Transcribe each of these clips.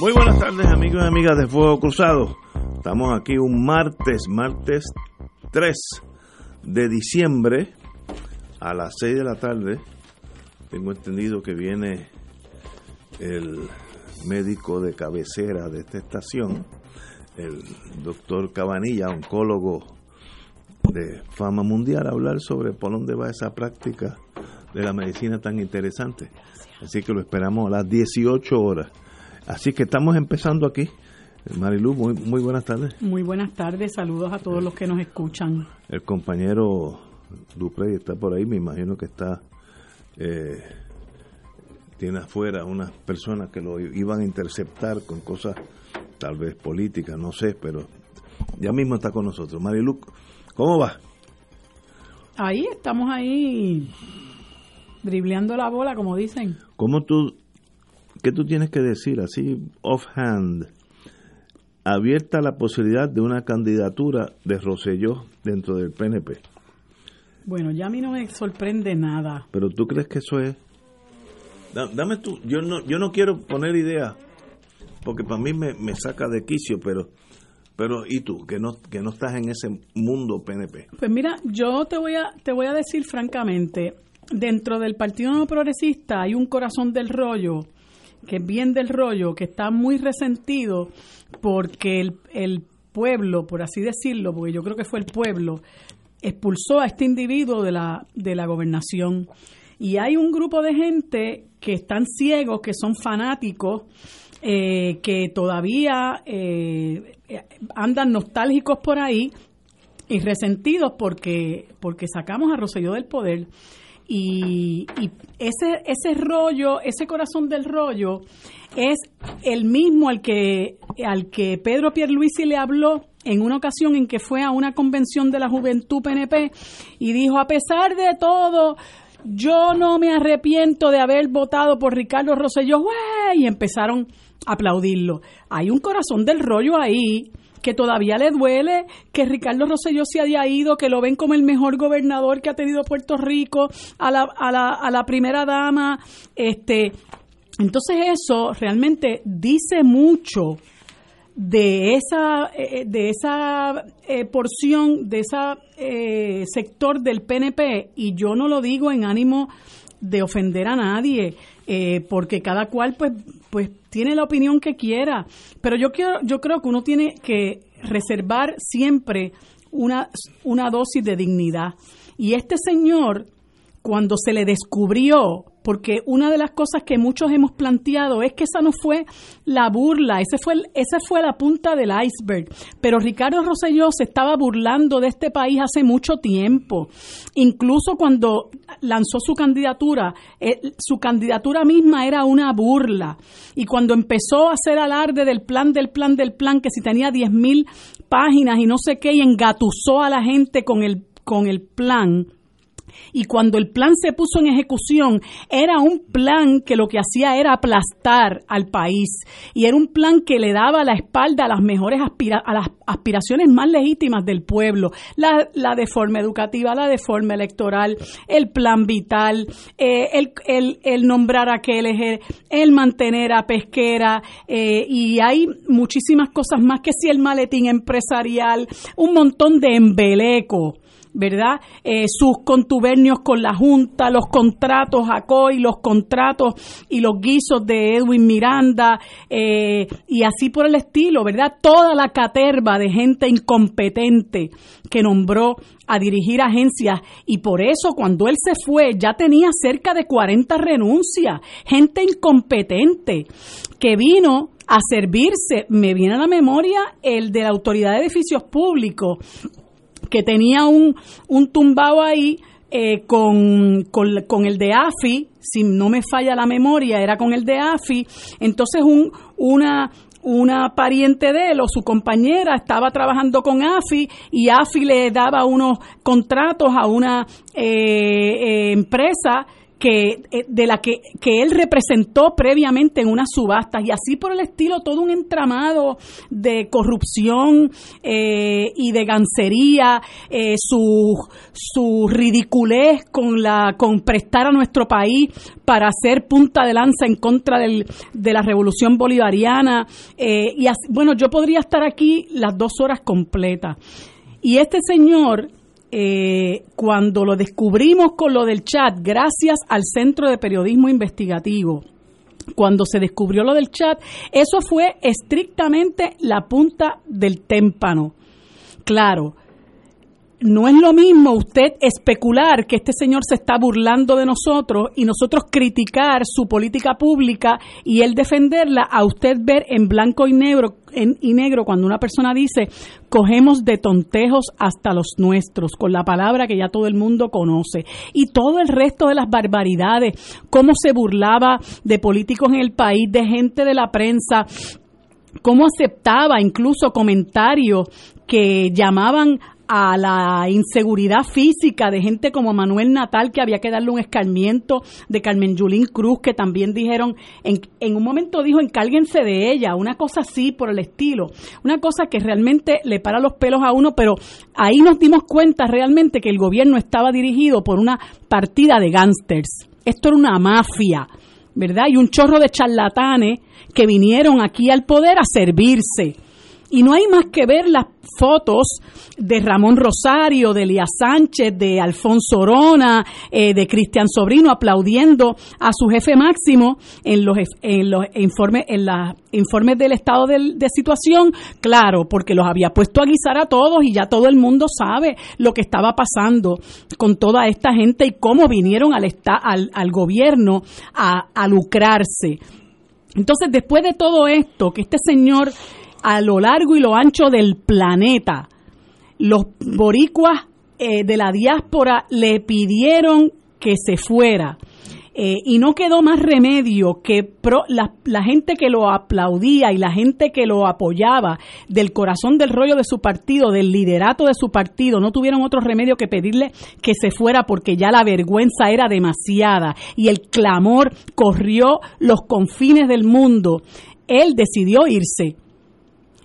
Muy buenas tardes amigos y amigas de Fuego Cruzado. Estamos aquí un martes, martes 3 de diciembre a las 6 de la tarde. Tengo entendido que viene el médico de cabecera de esta estación, el doctor Cabanilla, oncólogo de fama mundial, a hablar sobre por dónde va esa práctica de la medicina tan interesante. Así que lo esperamos a las 18 horas. Así que estamos empezando aquí. Marilu, muy, muy buenas tardes. Muy buenas tardes, saludos a todos los que nos escuchan. El compañero Duprey está por ahí, me imagino que está, eh, tiene afuera unas personas que lo iban a interceptar con cosas tal vez políticas, no sé, pero ya mismo está con nosotros. Marilu, ¿cómo va? Ahí, estamos ahí dribleando la bola, como dicen. ¿Cómo tú ¿qué tú tienes que decir así offhand? Abierta la posibilidad de una candidatura de Roselló dentro del PNP. Bueno, ya a mí no me sorprende nada. Pero tú crees que eso es Dame tú, yo no yo no quiero poner idea porque para mí me, me saca de quicio, pero pero y tú que no que no estás en ese mundo PNP. Pues mira, yo te voy a te voy a decir francamente, dentro del Partido No Progresista hay un corazón del rollo que es bien del rollo, que está muy resentido porque el, el pueblo, por así decirlo, porque yo creo que fue el pueblo, expulsó a este individuo de la, de la gobernación. Y hay un grupo de gente que están ciegos, que son fanáticos, eh, que todavía eh, andan nostálgicos por ahí y resentidos porque, porque sacamos a Roselló del poder. Y, ese, ese rollo, ese corazón del rollo, es el mismo al que, al que Pedro Pierluisi le habló en una ocasión en que fue a una convención de la Juventud PNP y dijo, a pesar de todo, yo no me arrepiento de haber votado por Ricardo Rosselló, y empezaron a aplaudirlo. Hay un corazón del rollo ahí que todavía le duele que Ricardo Rosselló se haya ido, que lo ven como el mejor gobernador que ha tenido Puerto Rico, a la, a la, a la primera dama, este, entonces eso realmente dice mucho de esa eh, de esa eh, porción de ese sector del PNP y yo no lo digo en ánimo de ofender a nadie eh, porque cada cual pues pues tiene la opinión que quiera. Pero yo quiero yo creo que uno tiene que reservar siempre una una dosis de dignidad. Y este señor cuando se le descubrió porque una de las cosas que muchos hemos planteado es que esa no fue la burla, ese fue, esa fue la punta del iceberg. Pero Ricardo Rosselló se estaba burlando de este país hace mucho tiempo. Incluso cuando lanzó su candidatura, eh, su candidatura misma era una burla. Y cuando empezó a hacer alarde del plan, del plan, del plan, que si tenía 10 mil páginas y no sé qué, y engatusó a la gente con el, con el plan, y cuando el plan se puso en ejecución, era un plan que lo que hacía era aplastar al país. Y era un plan que le daba la espalda a las mejores a las aspiraciones más legítimas del pueblo. La, la de forma educativa, la de forma electoral, el plan vital, eh, el, el, el, nombrar a Kelleher, el mantener a Pesquera, eh, y hay muchísimas cosas más que si el maletín empresarial, un montón de embeleco ¿verdad? Eh, sus contubernios con la Junta, los contratos a COI, los contratos y los guisos de Edwin Miranda, eh, y así por el estilo, ¿verdad? Toda la caterva de gente incompetente que nombró a dirigir agencias y por eso cuando él se fue ya tenía cerca de 40 renuncias, gente incompetente que vino a servirse, me viene a la memoria el de la Autoridad de Edificios Públicos, que tenía un, un tumbado ahí eh, con, con, el de AFI, si no me falla la memoria, era con el de AFI, entonces un, una, una pariente de él o su compañera estaba trabajando con AFI y AFI le daba unos contratos a una eh, empresa que eh, de la que, que, él representó previamente en unas subastas y así por el estilo todo un entramado de corrupción eh, y de gancería eh, su, su ridiculez con la con prestar a nuestro país para hacer punta de lanza en contra del, de la revolución bolivariana y bueno yo podría estar aquí las dos horas completas. Y este señor eh, cuando lo descubrimos con lo del chat, gracias al Centro de Periodismo Investigativo, cuando se descubrió lo del chat, eso fue estrictamente la punta del témpano. Claro, no es lo mismo usted especular que este señor se está burlando de nosotros y nosotros criticar su política pública y él defenderla, a usted ver en blanco y negro, en, y negro cuando una persona dice cogemos de tontejos hasta los nuestros, con la palabra que ya todo el mundo conoce. Y todo el resto de las barbaridades, cómo se burlaba de políticos en el país, de gente de la prensa, cómo aceptaba incluso comentarios que llamaban a la inseguridad física de gente como Manuel Natal, que había que darle un escarmiento, de Carmen Yulín Cruz, que también dijeron, en, en un momento dijo, encárguense de ella, una cosa así por el estilo, una cosa que realmente le para los pelos a uno, pero ahí nos dimos cuenta realmente que el gobierno estaba dirigido por una partida de gángsters. Esto era una mafia, ¿verdad? Y un chorro de charlatanes que vinieron aquí al poder a servirse y no hay más que ver las fotos de Ramón Rosario, de Elías Sánchez, de Alfonso Orona, eh, de Cristian Sobrino aplaudiendo a su jefe máximo en los, en los informes, en los informes del estado de, situación, claro, porque los había puesto a guisar a todos y ya todo el mundo sabe lo que estaba pasando con toda esta gente y cómo vinieron al, al, al gobierno a, a lucrarse. Entonces, después de todo esto, que este señor a lo largo y lo ancho del planeta. Los boricuas eh, de la diáspora le pidieron que se fuera. Eh, y no quedó más remedio que la, la, gente que lo aplaudía y la gente que lo apoyaba del corazón del rollo de su partido, del liderato de su partido, no tuvieron otro remedio que pedirle que se fuera porque ya la vergüenza era demasiada y el clamor corrió los confines del mundo. Él decidió irse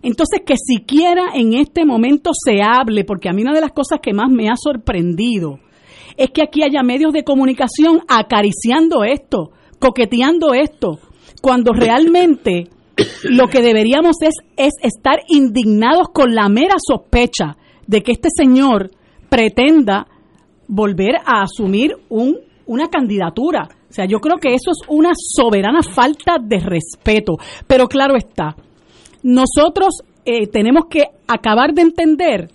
entonces, que siquiera en este momento se hable, porque a mí una de las cosas que más me ha sorprendido es que aquí haya medios de comunicación acariciando esto, coqueteando esto, cuando realmente lo que deberíamos es, es estar indignados con la mera sospecha de que este señor pretenda volver a asumir un, una candidatura. O sea, yo creo que eso es una soberana falta de respeto. Pero claro está, nosotros eh, tenemos que acabar de entender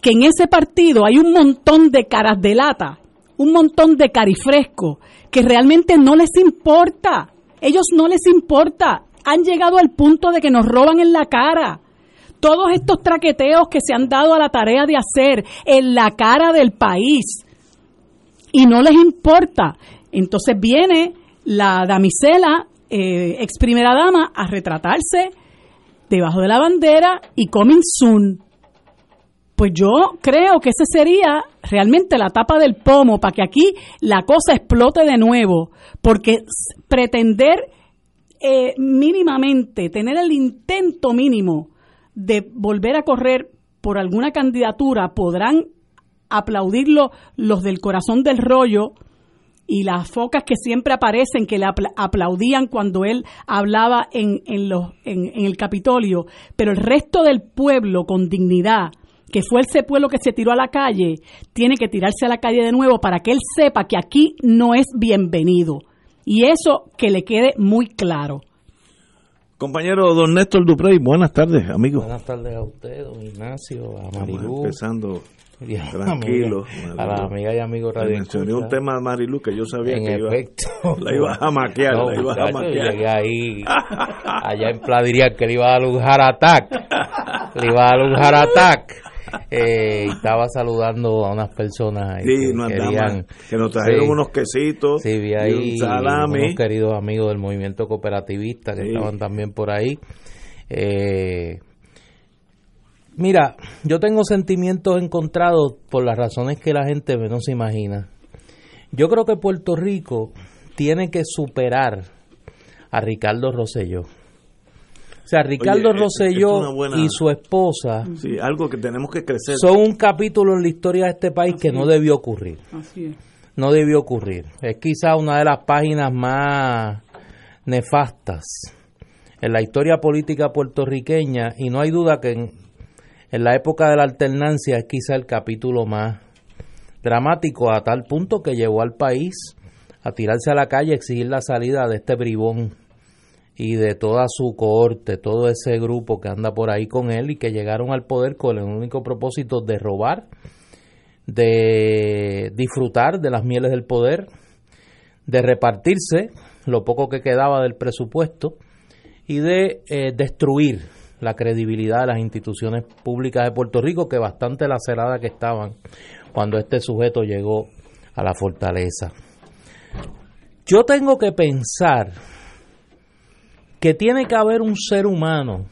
que en ese partido hay un montón de caras de lata, un montón de carifresco, que realmente no les importa. Ellos no les importa. Han llegado al punto de que nos roban en la cara. Todos estos traqueteos que se han dado a la tarea de hacer en la cara del país. Y no les importa. Entonces viene la damisela, eh, ex primera dama, a retratarse debajo de la bandera y coming soon. Pues yo creo que ese sería realmente la tapa del pomo para que aquí la cosa explote de nuevo, porque pretender eh, mínimamente, tener el intento mínimo de volver a correr por alguna candidatura, podrán aplaudirlo los del corazón del rollo, y las focas que siempre aparecen, que le aplaudían cuando él hablaba en, en, los, en, el Capitolio, pero el resto del pueblo con dignidad, que fue ese pueblo que se tiró a la calle, tiene que tirarse a la calle de nuevo para que él sepa que aquí no es bienvenido. Y eso que le quede muy claro. Compañero don Néstor Duprey, buenas tardes, amigo. Buenas tardes a usted, don Ignacio, a Marilu. empezando Tranquilo. a la amiga y amigo Radio Mencioné un tema de Marilu que yo sabía en que efecto, iba, la iba a maquiar. la iba a maquiar. Llegué ahí, allá en Pladiría, que le iba a dar un ataque. Le iba a dar un ataque. Eh, estaba saludando a unas personas sí, que, querían, que nos trajeron unos quesitos sí, vi ahí y un salami. unos queridos amigos del movimiento cooperativista que estaban también por ahí Eh, mira, yo tengo sentimientos encontrados por las razones que la gente menos se imagina. Yo creo que Puerto Rico tiene que superar a Ricardo Rosselló. O sea, Ricardo Rosselló y su esposa sí, algo que tenemos que crecer. son un capítulo en la historia de este país que no debió ocurrir. Así es. No debió ocurrir. Es quizá una de las páginas más nefastas en la historia política puertorriqueña y no hay duda que en, en la época de la alternancia es quizá el capítulo más dramático a tal punto que llevó al país a tirarse a la calle a exigir la salida de este bribón y de toda su cohorte, todo ese grupo que anda por ahí con él y que llegaron al poder con el único propósito de robar, de disfrutar de las mieles del poder, de repartirse lo poco que quedaba del presupuesto y de eh, destruir la credibilidad de las instituciones públicas de Puerto Rico que bastante lacerada que estaban cuando este sujeto llegó a la fortaleza. Yo tengo que pensar que tiene que haber un ser humano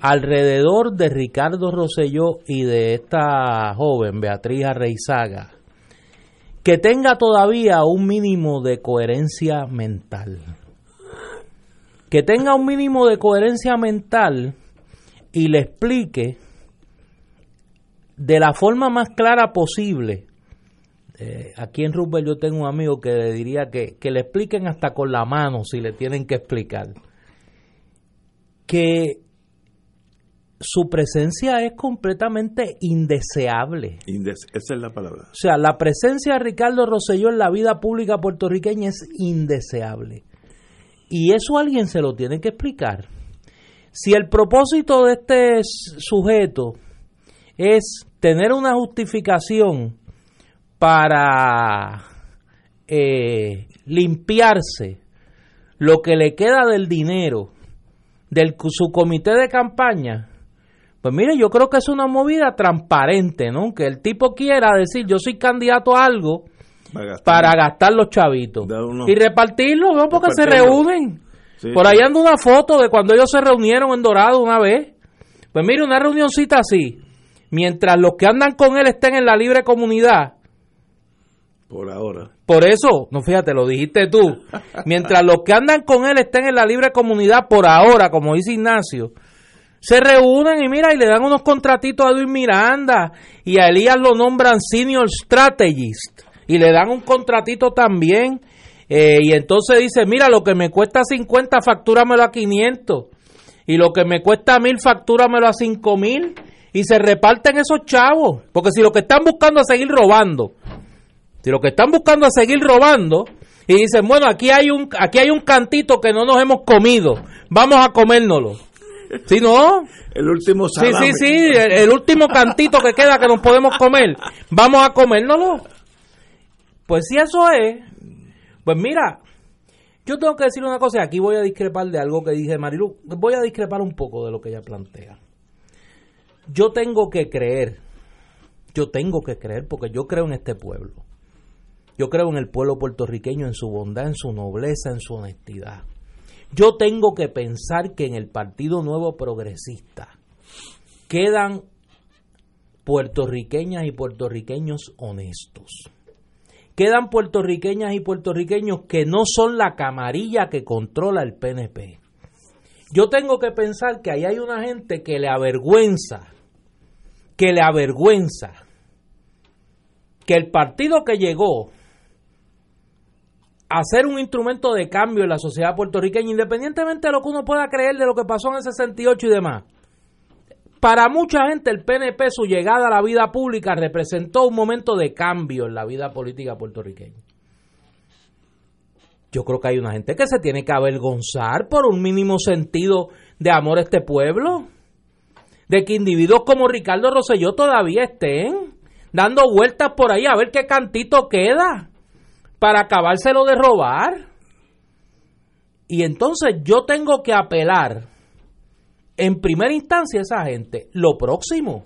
alrededor de Ricardo Rosselló y de esta joven Beatriz Arreizaga que tenga todavía un mínimo de coherencia mental. Que tenga un mínimo de coherencia mental y le explique de la forma más clara posible. Eh, aquí en Rubel yo tengo un amigo que le diría que, que le expliquen hasta con la mano si le tienen que explicar. Que su presencia es completamente indeseable. esa es la palabra. O sea, la presencia de Ricardo Rosselló en la vida pública puertorriqueña es indeseable. Y eso alguien se lo tiene que explicar. Si el propósito de este sujeto es tener una justificación para eh, limpiarse lo que le queda del dinero de su comité de campaña, pues mire, yo creo que es una movida transparente, ¿no? Que el tipo quiera decir, yo soy candidato a algo para gastar los chavitos y repartirlo, ¿no? Porque se reúnen. Por ahí anda una foto de cuando ellos se reunieron en Dorado una vez. Pues mire, una reunioncita así, mientras los que andan con él estén en la libre comunidad. Por ahora. Por eso, no fíjate, lo dijiste tú. Mientras los que andan con él estén en la libre comunidad por ahora, como dice Ignacio, se reúnen y mira, y le dan unos contratitos a Edwin Miranda y a Elías lo nombran Senior Strategist y le dan un contratito también. Eh, y entonces dice, mira, lo que me cuesta 50, factúramelo a 500. Y lo que me cuesta 1000, factúramelo a 5000. Y se reparten esos chavos. Porque si lo que están buscando es seguir robando, si lo que están buscando es seguir robando, y dicen, bueno, aquí hay un, aquí hay un cantito que no nos hemos comido, vamos a comérnoslo ¿Sí, no? El último salame. Sí, sí, sí, el, último cantito que queda que nos podemos comer. Vamos a comérnoslo. Pues si eso es, pues mira, yo tengo que decir una cosa y aquí voy a discrepar de algo que dice Marilu. Voy a discrepar un poco de lo que ella plantea. Yo tengo que creer, yo tengo que creer porque yo creo en este pueblo. Yo creo en el pueblo puertorriqueño, en su bondad, en su nobleza, en su honestidad. Yo tengo que pensar que en el Partido Nuevo Progresista quedan puertorriqueñas y puertorriqueños honestos. Quedan puertorriqueñas y puertorriqueños que no son la camarilla que controla el PNP. Yo tengo que pensar que ahí hay una gente que le avergüenza, que le avergüenza que el partido que llegó hacer un instrumento de cambio en la sociedad puertorriqueña, independientemente de lo que uno pueda creer de lo que pasó en el 68 y demás. Para mucha gente el PNP, su llegada a la vida pública, representó un momento de cambio en la vida política puertorriqueña. Yo creo que hay una gente que se tiene que avergonzar por un mínimo sentido de amor a este pueblo. De que individuos como Ricardo Rosselló todavía estén dando vueltas por ahí a ver qué cantito queda para acabárselo de robar. Y entonces yo tengo que apelar en primera instancia esa gente. Lo próximo,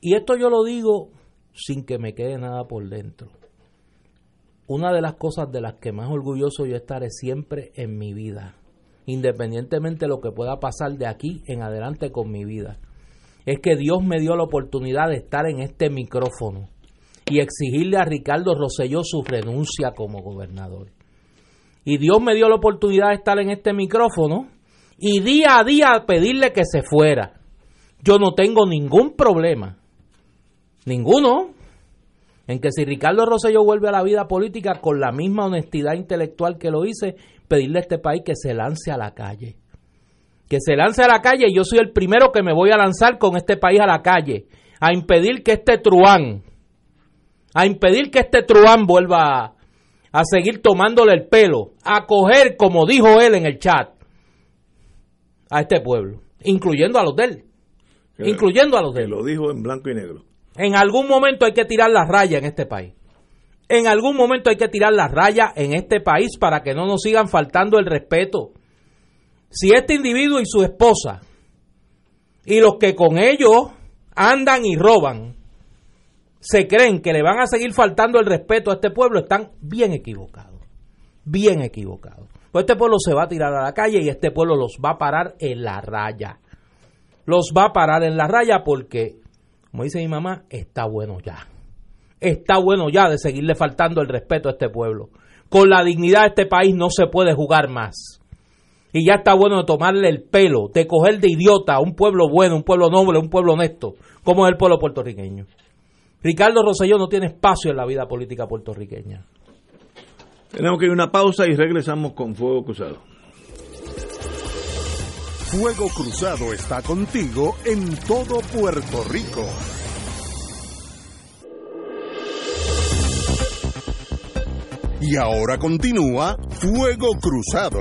y esto yo lo digo sin que me quede nada por dentro. Una de las cosas de las que más orgulloso yo estaré siempre en mi vida independientemente de lo que pueda pasar de aquí en adelante con mi vida, es que Dios me dio la oportunidad de estar en este micrófono y exigirle a Ricardo Rosselló su renuncia como gobernador. Y Dios me dio la oportunidad de estar en este micrófono y día a día pedirle que se fuera. Yo no tengo ningún problema, ninguno, en que si Ricardo Rosselló vuelve a la vida política con la misma honestidad intelectual que lo hice, pedirle a este país que se lance a la calle. Que se lance a la calle. Y yo soy el primero que me voy a lanzar con este país a la calle, a impedir que este truán, a impedir que este truán vuelva a, a seguir tomándole el pelo, a coger, como dijo él en el chat, a este pueblo, incluyendo a los de él. Incluyendo a los de él. lo dijo en blanco y negro. En algún momento hay que tirar la raya en este país. En algún momento hay que tirar la raya en este país para que no nos sigan faltando el respeto. Si este individuo y su esposa y los que con ellos andan y roban se creen que le van a seguir faltando el respeto a este pueblo, están bien equivocados. Bien equivocados. Pues este pueblo se va a tirar a la calle y este pueblo los va a parar en la raya. Los va a parar en la raya porque como dice mi mamá, está bueno ya. Está bueno ya de seguirle faltando el respeto a este pueblo. Con la dignidad de este país no se puede jugar más. Y ya está bueno de tomarle el pelo, de coger de idiota a un pueblo bueno, un pueblo noble, un pueblo honesto, como es el pueblo puertorriqueño. Ricardo Rosselló no tiene espacio en la vida política puertorriqueña. Tenemos que ir a una pausa y regresamos con Fuego Cruzado. Fuego Cruzado está contigo en todo Puerto Rico. Y ahora continúa Fuego Cruzado.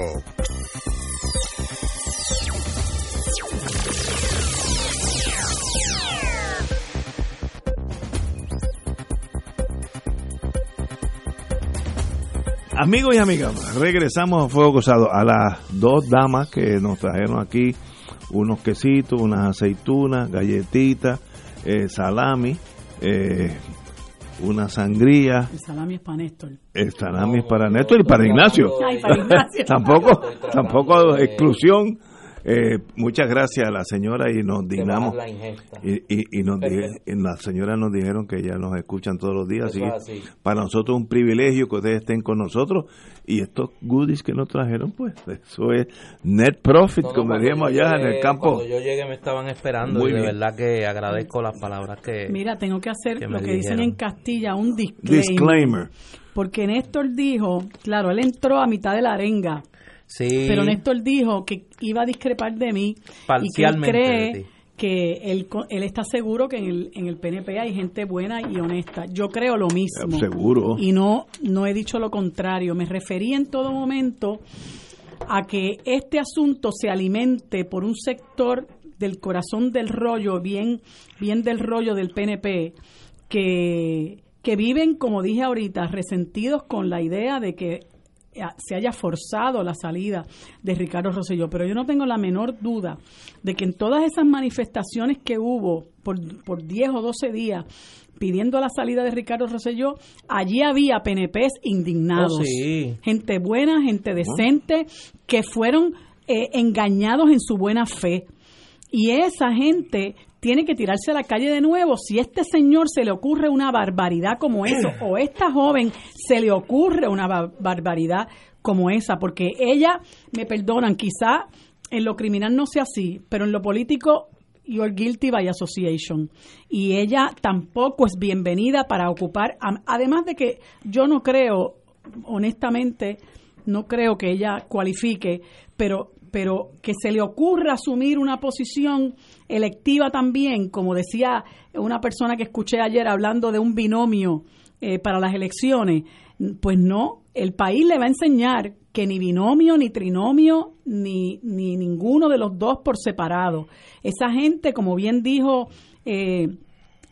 Amigos y amigas, regresamos a Fuego Cruzado a las dos damas que nos trajeron aquí unos quesitos, unas aceitunas, galletitas, eh, salami, eh, una sangría, El salami es para Néstor. el salami para Néstor y para Ignacio. Ay, para Ignacio. tampoco, tampoco exclusión. Eh, muchas gracias a la señora y nos dignamos. la ingesta. Y, y, y nos y las señoras nos dijeron que ya nos escuchan todos los días, así así. para nosotros es un privilegio que ustedes estén con nosotros y estos goodies que nos trajeron, pues eso es net profit, No, no, como yo allá en el campo. Cuando yo llegué me estaban esperando Muy y de bien. verdad que agradezco las palabras que... Mira, tengo que hacer que lo que dicen en Castilla, un disclaimer. Disclaimer. Porque Néstor dijo, claro, él entró a mitad de la arenga, Sí, pero Néstor dijo que iba a discrepar de mí y que él Parcialmente cree que él, él está seguro que en el, en el PNP hay gente buena y honesta. Yo creo lo mismo. Seguro. Y no, no he dicho lo contrario. Me referí en todo momento a que este asunto se alimente por un sector del corazón del rollo, bien, bien del rollo del PNP, que, que viven, como dije ahorita, resentidos con la idea de que se haya forzado la salida de Ricardo Rosselló. Pero yo no tengo la menor duda de que en todas esas manifestaciones que hubo por, por 10 o 12 días pidiendo la salida de Ricardo Rosselló, allí había PNPs indignados. Oh, sí. Gente buena, gente decente, que fueron eh, engañados en su buena fe. Y esa gente tiene que tirarse a la calle de nuevo. Si este señor se le ocurre una barbaridad como eso, o esta joven se le ocurre una ba- barbaridad como esa, porque ella, me perdonan, quizá en lo criminal no sea así, pero en lo político you're guilty by association. Y ella tampoco es bienvenida para ocupar, además de que yo no creo, honestamente, no creo que ella cualifique, pero pero que se le ocurra asumir una posición electiva también, como decía una persona que escuché ayer hablando de un binomio eh, para las elecciones, pues no, el país le va a enseñar que ni binomio, ni trinomio, ni, ni ninguno de los dos por separado. Esa gente, como bien dijo eh,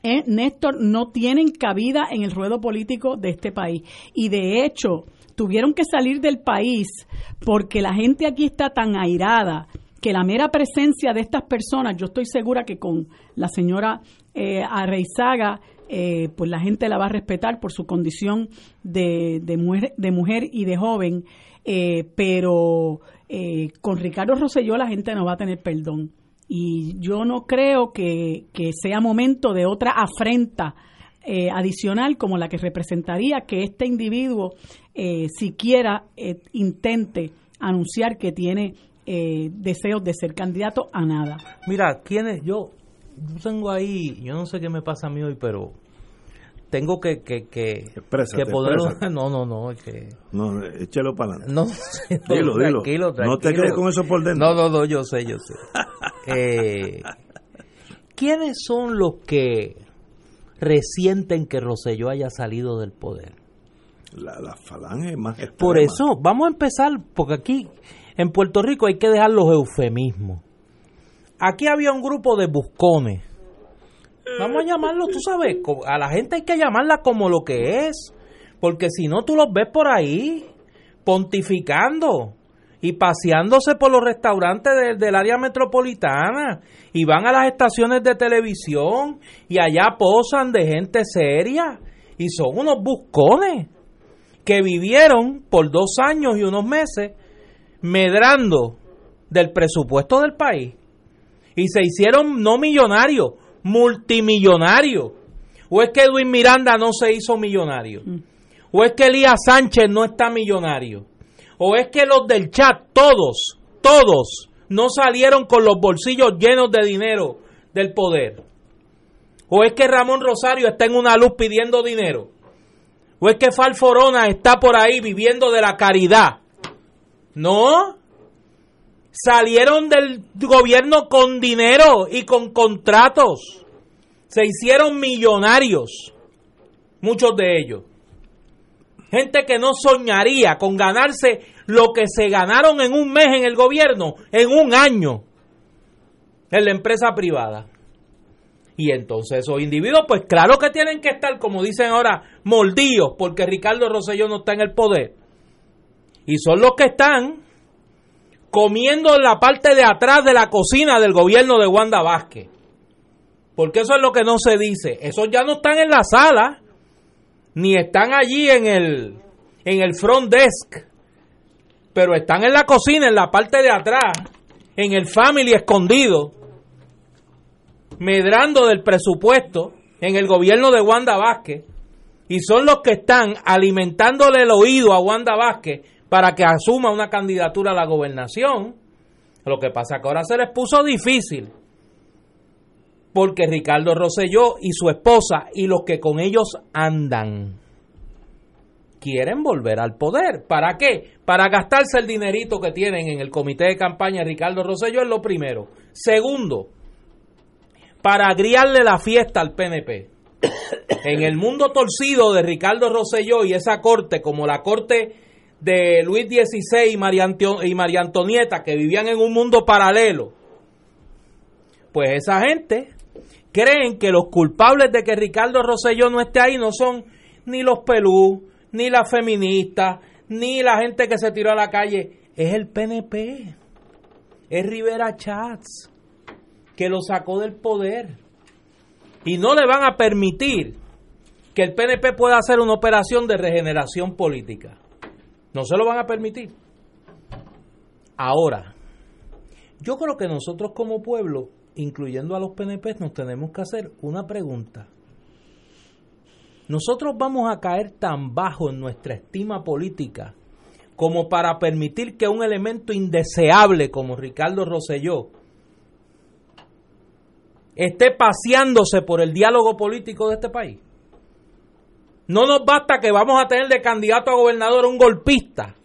eh, Néstor, no tienen cabida en el ruedo político de este país. Y de hecho, tuvieron que salir del país porque la gente aquí está tan airada que la mera presencia de estas personas, yo estoy segura que con la señora eh, Arreizaga, eh, pues la gente la va a respetar por su condición de, de mujer, y de joven, eh, pero eh, con Ricardo Rosselló la gente no va a tener perdón. Y yo no creo que, sea momento de otra afrenta eh, adicional como la que representaría que este individuo eh, siquiera intente anunciar que tiene deseos de ser candidato a nada. Mira, ¿quién es? Yo, yo tengo ahí, yo no sé qué me pasa a mí hoy, pero tengo que que, que, que poder no no no que no échalo para adelante no, dilo, dilo. no te quedes con eso por dentro no no no yo sé yo sé eh, quiénes son los que resienten que Roselló haya salido del poder. La, la falange más por eso vamos a empezar porque aquí en Puerto Rico hay que dejar los eufemismos. Aquí había un grupo de buscones. Vamos a llamarlo, tú sabes, a la gente hay que llamarla como lo que es, porque si no tú los ves por ahí pontificando y paseándose por los restaurantes del área metropolitana y van a las estaciones de televisión y allá posan de gente seria y son unos buscones que vivieron por dos años y unos meses medrando del presupuesto del país y se hicieron no millonarios, multimillonario. ¿O es que Edwin Miranda no se hizo millonario? Mm. ¿O es que Elías Sánchez no está millonario? ¿O es que los del chat, todos, todos, no salieron con los bolsillos llenos de dinero del poder? ¿O es que Ramón Rosario está en una luz pidiendo dinero? ¿O es que Falforona está por ahí viviendo de la caridad? No, salieron del gobierno con dinero y con contratos. Se hicieron millonarios, muchos de ellos. Gente que no soñaría con ganarse lo que se ganaron en un mes en el gobierno, en un año, en la empresa privada. Y entonces esos individuos, pues claro que tienen que estar, como dicen ahora, moldidos, porque Ricardo Rosselló no está en el poder. Y son los que están comiendo en la parte de atrás de la cocina del gobierno de Wanda Vázquez. Porque eso es lo que no se dice. Esos ya no están en la sala, ni están allí en el, en el front desk, pero están en la cocina, en la parte de atrás, en el family escondido, medrando del presupuesto en el gobierno de Wanda Vázquez, y son los que están alimentándole el oído a Wanda Vázquez para que asuma una candidatura a la gobernación. Lo que pasa que ahora se les puso difícil porque Ricardo Rosselló y su esposa y los que con ellos andan quieren volver al poder. ¿Para qué? Para gastarse el dinerito que tienen en el comité de campaña Ricardo Rosselló es lo primero. Segundo, para agriarle la fiesta al PNP. En el mundo torcido de Ricardo Rosselló y esa corte, como la corte de Luis XVI y María, y María Antonieta, que vivían en un mundo paralelo, pues esa gente creen que los culpables de que Ricardo Rosselló no esté ahí no son ni los pelú, ni las feministas, ni la gente que se tiró a la calle, es el PNP, es Rivera Chats, que lo sacó del poder. Y no le van a permitir que el PNP pueda hacer una operación de regeneración política. No se lo van a permitir. Ahora, yo creo que nosotros como pueblo, incluyendo a los PNP, nos tenemos que hacer una pregunta. Nosotros vamos a caer tan bajo en nuestra estima política como para permitir que un elemento indeseable como Ricardo Rosselló esté paseándose por el diálogo político de este país. No nos basta que vamos a tener de candidato a gobernador un golpista.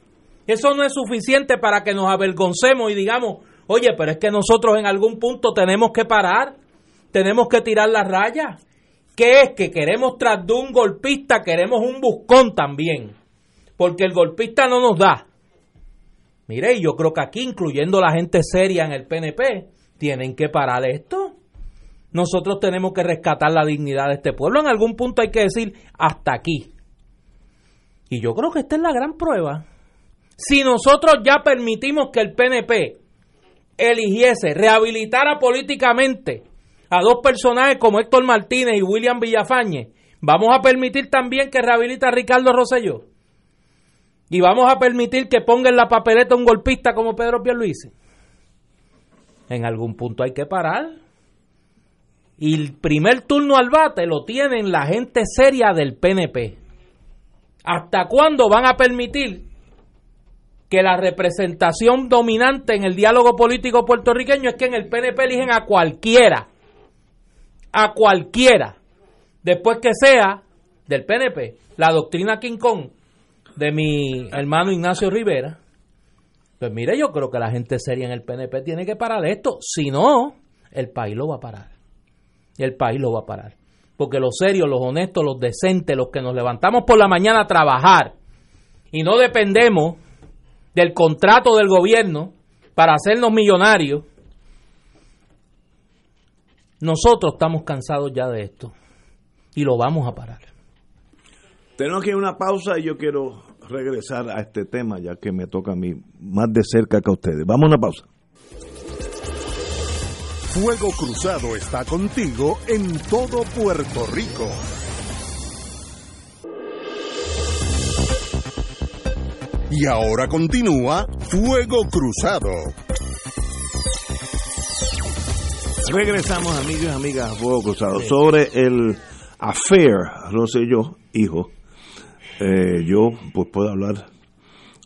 Eso no es suficiente para que nos avergoncemos y digamos, oye, pero es que nosotros en algún punto tenemos que parar, tenemos que tirar la raya. ¿Qué es? Que queremos tras de un golpista, queremos un buscón también. Porque el golpista no nos da. Mire, yo creo que aquí, incluyendo la gente seria en el PNP, tienen que parar esto. Nosotros tenemos que rescatar la dignidad de este pueblo. En algún punto hay que decir hasta aquí. Y yo creo que esta es la gran prueba. Si nosotros ya permitimos que el PNP eligiese, rehabilitara políticamente a dos personajes como Héctor Martínez y William Villafañe, vamos a permitir también que rehabilite a Ricardo Rosselló. Y vamos a permitir que ponga en la papeleta un golpista como Pedro Pierluisi. En algún punto hay que parar. Y el primer turno al bate lo tienen la gente seria del PNP. ¿Hasta cuándo van a permitir que la representación dominante en el diálogo político puertorriqueño es que en el PNP eligen a cualquiera? A cualquiera. Después que sea del PNP, la doctrina King Kong de mi hermano Ignacio Rivera. Pues mire, yo creo que la gente seria en el PNP tiene que parar esto. Si no, el país lo va a parar. El país lo va a parar. Porque los serios, los honestos, los decentes, los que nos levantamos por la mañana a trabajar y no dependemos del contrato del gobierno para hacernos millonarios, nosotros estamos cansados ya de esto y lo vamos a parar. Tenemos que una pausa y yo quiero regresar a este tema ya que me toca a mí más de cerca que a ustedes. Vamos a una pausa. Fuego Cruzado está contigo en todo Puerto Rico. Y ahora continúa Fuego Cruzado. Regresamos amigos y amigas a Fuego Cruzado sobre el affair Rosselló, hijo. Eh, yo pues puedo hablar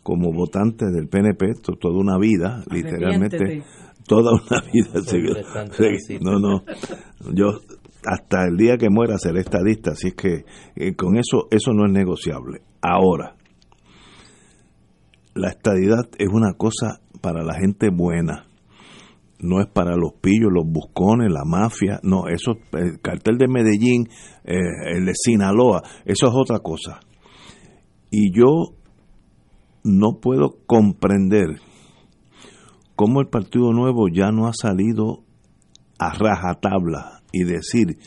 como votante del PNP toda una vida, literalmente toda una vida. no, no, yo hasta el día que muera seré estadista, así que eh, con eso eso no es negociable. Ahora, la estadidad es una cosa para la gente buena, no es para los pillos, los buscones, la mafia, no, eso, el cartel de Medellín, eh, el de Sinaloa, eso es otra cosa. Y yo no puedo comprender cómo el Partido Nuevo ya no ha salido a rajatabla y decir,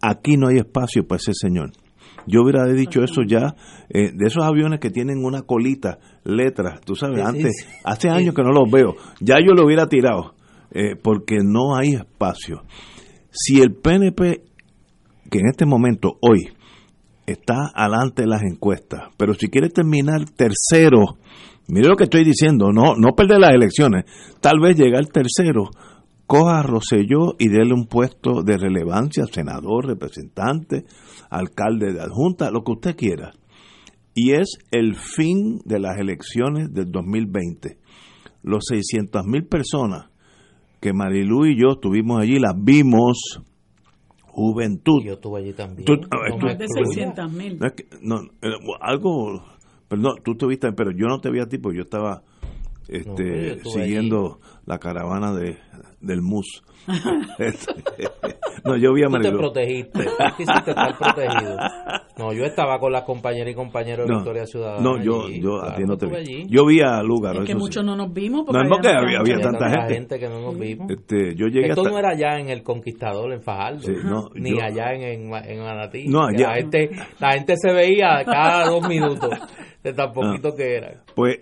aquí no hay espacio para ese señor. Yo hubiera dicho eso ya, eh, de esos aviones que tienen una colita, letras, tú sabes, antes, hace años que no los veo, ya yo lo hubiera tirado, eh, porque no hay espacio. Si el PNP, que en este momento, hoy, está adelante de las encuestas, pero si quiere terminar tercero, mire lo que estoy diciendo, no, no perder las elecciones, tal vez llegar tercero, coja a Roselló y déle un puesto de relevancia, senador, representante, alcalde de adjunta, lo que usted quiera. Y es el fin de las elecciones del 2020. Los 600 mil personas que Marilu y yo estuvimos allí, las vimos, juventud. Yo estuve allí también. no, más de 600 mil. No, eh, algo, perdón, tú estuviste, pero yo no te vi a ti porque yo estaba este, siguiendo la caravana de, del MUS. no, yo vi a Marilu. Tú te protegiste, quisiste estar protegido. No, yo estaba con las compañeras y compañeros de Victoria Ciudadana. No, yo, yo a ti no te vi. Yo vi a Lugar. Es que muchos no nos vimos. Porque no, porque había, había, tanta, gente. gente. que no nos vimos. Este, yo llegué Esto hasta... no era allá en El Conquistador, en Fajardo. Sí, no, ni yo... allá en, en, en Manatí. No, allá. La gente, la gente se veía cada dos minutos de tan poquito que era. Pues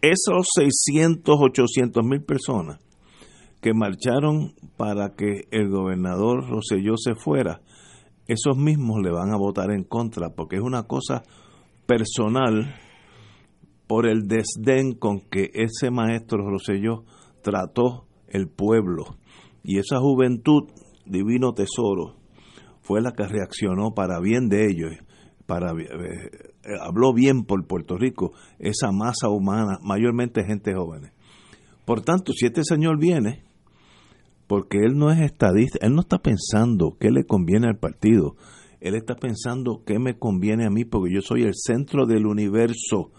esos 600, 800 mil personas que marcharon para que el gobernador Roselló se fuera, esos mismos le van a votar en contra, porque es una cosa personal por el desdén con que ese maestro Roselló trató el pueblo. Y esa juventud, divino tesoro, fue la que reaccionó para bien de ellos, para eh, habló bien por Puerto Rico, esa masa humana, mayormente gente joven. Por tanto, si este señor viene, porque él no es estadista, él no está pensando qué le conviene al partido, él está pensando qué me conviene a mí, porque yo soy el centro del universo.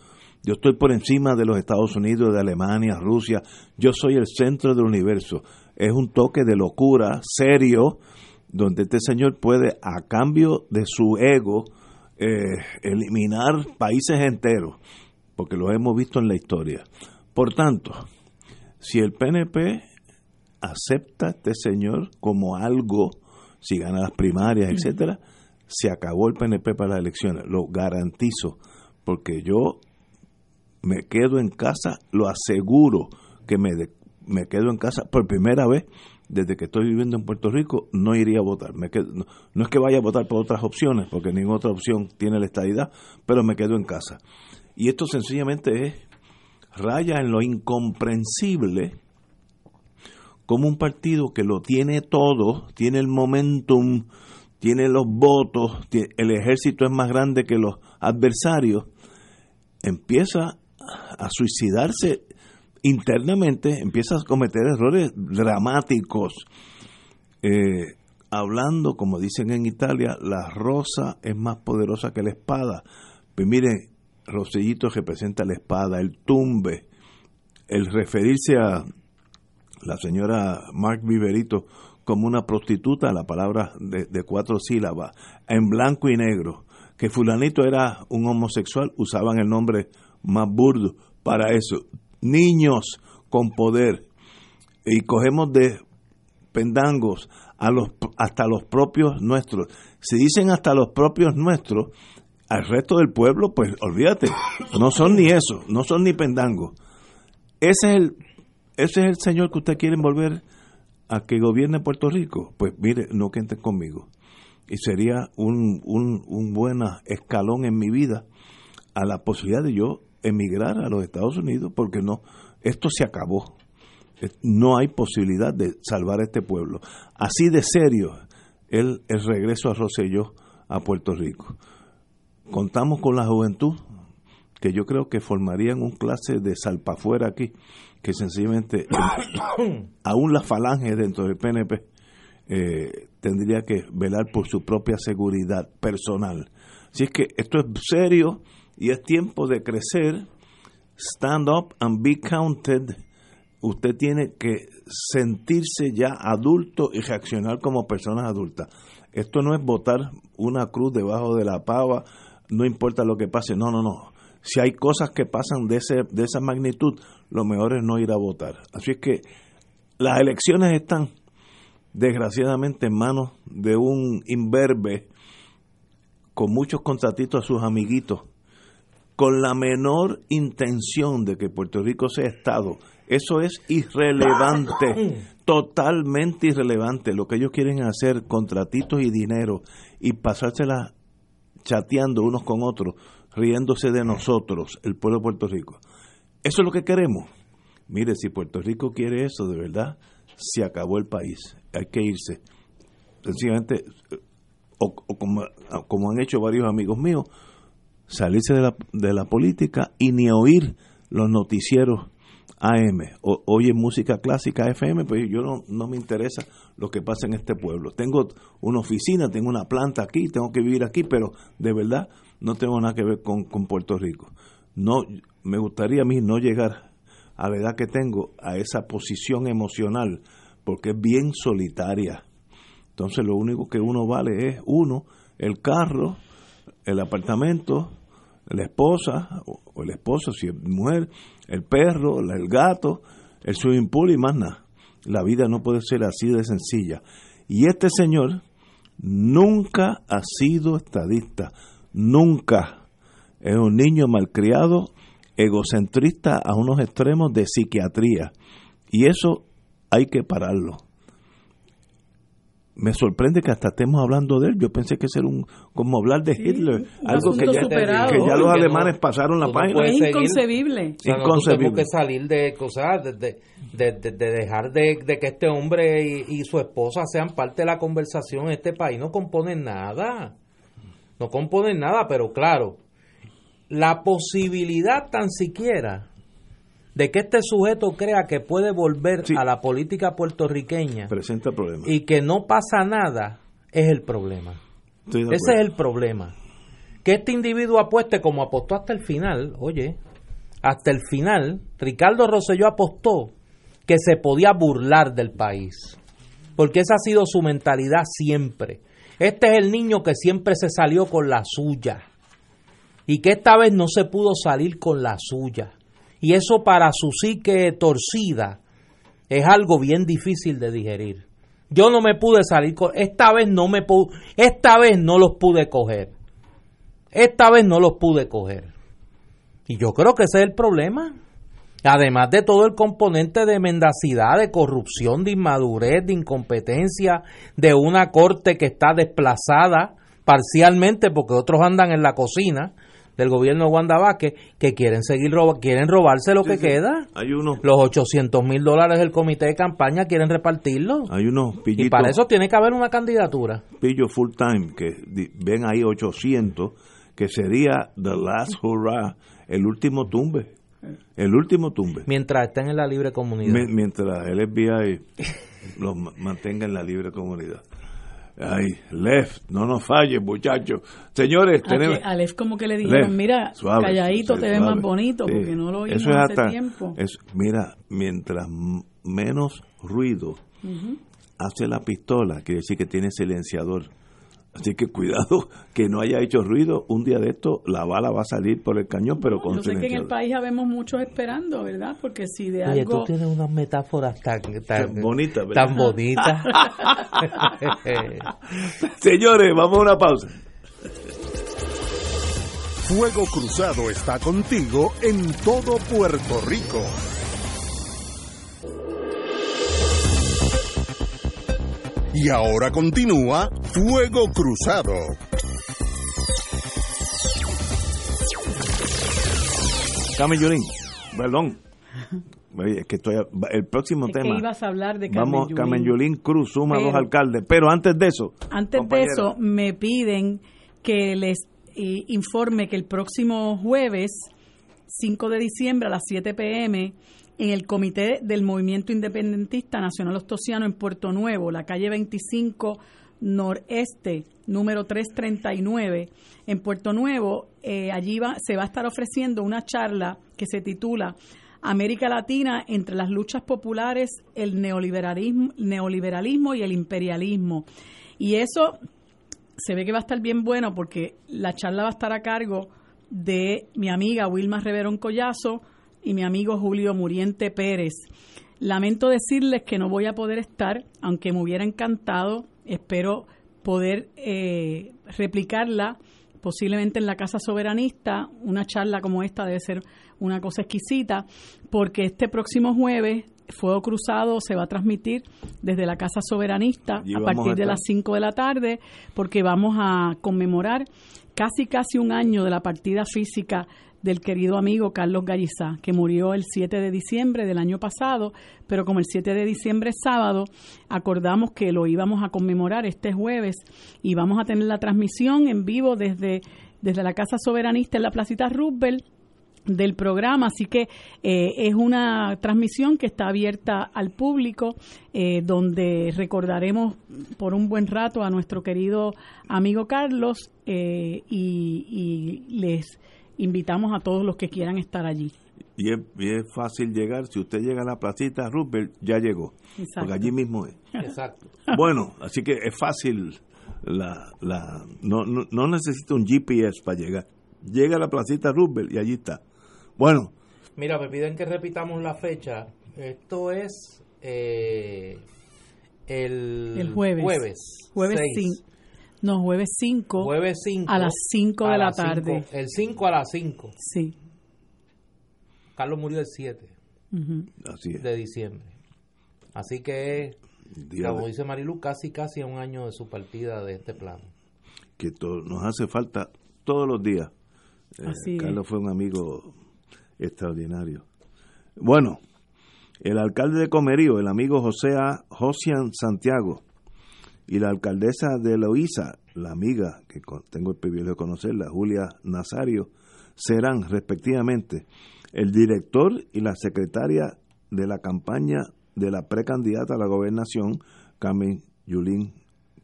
Yo estoy por encima de los Estados Unidos, de Alemania, Rusia. Yo soy el centro del universo. Es un toque de locura serio, donde este señor puede, a cambio de su ego, eh, eliminar países enteros, porque lo hemos visto en la historia. Por tanto, si el PNP acepta a este señor como algo, si gana las primarias, etcétera, se acabó el PNP para las elecciones, lo garantizo, porque yo me quedo en casa, lo aseguro que me, me quedo en casa por primera vez desde que estoy viviendo en Puerto Rico, no iría a votar. No, es que vaya a votar por otras opciones, porque ninguna otra opción tiene la estadidad, pero me quedo en casa. Y esto sencillamente es raya en lo incomprensible como un partido que lo tiene todo, tiene el momentum, tiene los votos, el ejército es más grande que los adversarios, empieza a suicidarse internamente, empieza a cometer errores dramáticos. Eh, hablando, como dicen en Italia, la rosa es más poderosa que la espada. Pues mire, Rosellito representa la espada, el tumbe, el referirse a la señora Mark Viverito como una prostituta, la palabra de, cuatro sílabas, en blanco y negro, que fulanito era un homosexual, usaban el nombre más burdo para eso. Niños con poder. Y cogemos de pendangos a los, hasta los propios nuestros. Si dicen hasta los propios nuestros, al resto del pueblo, pues olvídate, no son ni eso, no son ni pendangos. Ese es el, ese es el señor que usted quiere envolver a que gobierne Puerto Rico. Pues mire, no cuenten conmigo. Y sería un, un, un buen escalón en mi vida a la posibilidad de yo emigrar a los Estados Unidos, porque no, esto se acabó. No hay posibilidad de salvar a este pueblo. Así de serio el, el regreso a Roselló a Puerto Rico. Contamos con la juventud, que yo creo que formarían un clase de salpafuera aquí, que sencillamente, aún la falange dentro del PNP, eh, tendría que velar por su propia seguridad personal. Así es que esto es serio y es tiempo de crecer. Stand up and be counted. Usted tiene que sentirse ya adulto y reaccionar como personas adultas. Esto no es botar una cruz debajo de la pava no importa lo que pase. No, no, no. Si hay cosas que pasan de, ese, de esa magnitud, lo mejor es no ir a votar. Así es que las elecciones están desgraciadamente en manos de un imberbe con muchos contratitos a sus amiguitos, con la menor intención de que Puerto Rico sea Estado. Eso es irrelevante, totalmente irrelevante. Lo que ellos quieren hacer, contratitos y dinero, y pasársela chateando unos con otros, riéndose de nosotros, el pueblo de Puerto Rico. Eso es lo que queremos. Mire, si Puerto Rico quiere eso, de verdad, se acabó el país. Hay que irse. Sencillamente, o, como, como, han hecho varios amigos míos, salirse de la, de la política y ni oír los noticieros AM, o, oye música clásica FM, pues yo no, no me interesa lo que pasa en este pueblo. Tengo una oficina, tengo una planta aquí, tengo que vivir aquí, pero de verdad no tengo nada que ver con, con Puerto Rico. No, me gustaría a mí no llegar a la edad que tengo a esa posición emocional, porque es bien solitaria. Entonces lo único que uno vale es uno, el carro, el apartamento, la esposa o el esposo si es mujer, el perro, el gato, el swimming pool y más nada. La vida no puede ser así de sencilla. Y este señor nunca ha sido estadista, nunca. Es un niño malcriado, egocentrista a unos extremos de psiquiatría. Y eso hay que pararlo me sorprende que hasta estemos hablando de él. Yo pensé que ser un como hablar de Hitler, algo que ya, que ya, los alemanes pasaron la página. es inconcebible. inconcebible. que salir de cosas, de, de, de, dejar de, que este hombre y, y, su esposa sean parte de la conversación en este país. No componen nada. No componen nada, pero claro, la posibilidad tan siquiera de que este sujeto crea que puede volver a la política puertorriqueña presenta y que no pasa nada es el problema. Ese es el problema. Que este individuo apueste como apostó hasta el final, oye, hasta el final, Ricardo Rosselló apostó que se podía burlar del país, porque esa ha sido su mentalidad siempre. Este es el niño que siempre se salió con la suya y que esta vez no se pudo salir con la suya. Y eso para su psique torcida es algo bien difícil de digerir. Yo no me pude salir con esta vez no me pude, esta vez no los pude coger. Esta vez no los pude coger. Y yo creo que ese es el problema. Además de todo el componente de mendacidad, de corrupción, de inmadurez, de incompetencia, de una corte que está desplazada parcialmente porque otros andan en la cocina, del gobierno de Wanda Vázquez que quieren seguir roba, quieren robarse lo que queda. Hay unos, Los 800 mil dólares del comité de campaña quieren repartirlo. hay unos pillitos, Y para eso tiene que haber una candidatura. pillos full time que ven ahí 800, que sería the last hurrah, el último tumbe. El último tumbe. Mientras estén en la libre comunidad. Mi- mientras el FBI los ma- mantenga en la libre comunidad. Ay, Left, no nos falles, muchachos. Señores, A tenemos... que Aleph como que le dijeron, Left, mira, suave, calladito te suave. más bonito, Sí. porque no lo oímos Eso es hace hasta- tiempo. es- mira, mientras menos ruido hace la pistola, quiere decir que tiene silenciador. Así que cuidado que no haya hecho ruido. Un día de esto la bala va a salir por el cañón, pero con Yo sé que en el país habemos muchos esperando, ¿verdad? Porque si de Oye, algo... tú tienes unas metáforas tan, tan, Tan bonitas, ¿verdad? tan bonitas. Señores, vamos a una pausa. Fuego Cruzado está contigo en todo Puerto Rico. Y ahora continúa Fuego Cruzado. Carmen Yulín, perdón. Oye, es que estoy, el próximo es tema. que ibas a hablar de Carmen Vamos, Yulín. Carmen Yulín Cruz suma Pero- dos alcaldes. Pero antes de eso. Antes compañera, de eso, me piden que les eh, informe que el próximo jueves, 5 de diciembre a las 7 pm, en el Comité del Movimiento Independentista Nacional Ostosiano en Puerto Nuevo, la calle 25 Noreste, número 339, en Puerto Nuevo, eh, allí va, se va a estar ofreciendo una charla que se titula América Latina entre las luchas populares, el neoliberalismo, neoliberalismo y el imperialismo. Y eso se ve que va a estar bien bueno porque la charla va a estar a cargo de mi amiga Wilma Reverón Collazo y mi amigo Julio Muriente Pérez. Lamento decirles que no voy a poder estar, aunque me hubiera encantado. Espero poder eh, replicarla posiblemente en la Casa Soberanista. Una charla como esta debe ser una cosa exquisita, porque este próximo jueves Fuego Cruzado se va a transmitir desde la Casa Soberanista a partir a de las 5 de la tarde, porque vamos a conmemorar casi casi un año de la partida física del querido amigo Carlos Gallizá, que murió el 7 de diciembre del año pasado, pero como el 7 de diciembre es sábado, acordamos que lo íbamos a conmemorar este jueves y vamos a tener la transmisión en vivo desde, desde la Casa Soberanista en la Placita Roosevelt del programa, así que eh, es una transmisión que está abierta al público, eh, donde recordaremos por un buen rato a nuestro querido amigo Carlos eh, y, y les invitamos a todos los que quieran estar allí. Y es, y es fácil llegar, si usted llega a la placita Rupert, ya llegó, Exacto. porque allí mismo es. Exacto. Bueno, así que es fácil, la, la, no, no, no necesita un GPS para llegar. Llega a la placita Rupert y allí está. Bueno. Mira, me piden que repitamos la fecha. Esto es eh, el, el, jueves. Jueves, jueves 6, no, jueves 5. Jueves 5. a las cinco de la tarde. El 5 a las 5. Sí. Carlos murió el 7 Ujú. así es. de diciembre. Así que Día como de- dice Marilu, casi casi a un año de su partida de este plano. que nos hace falta todos los días. Eh, Así es. Carlos fue un amigo extraordinario. Bueno, el alcalde de Comerío, el amigo José A. Josian Santiago, y la alcaldesa de Loíza, la amiga que tengo el privilegio de conocerla, Julia Nazario, serán respectivamente el director y la secretaria de la campaña de la precandidata a la gobernación, Carmen Yulín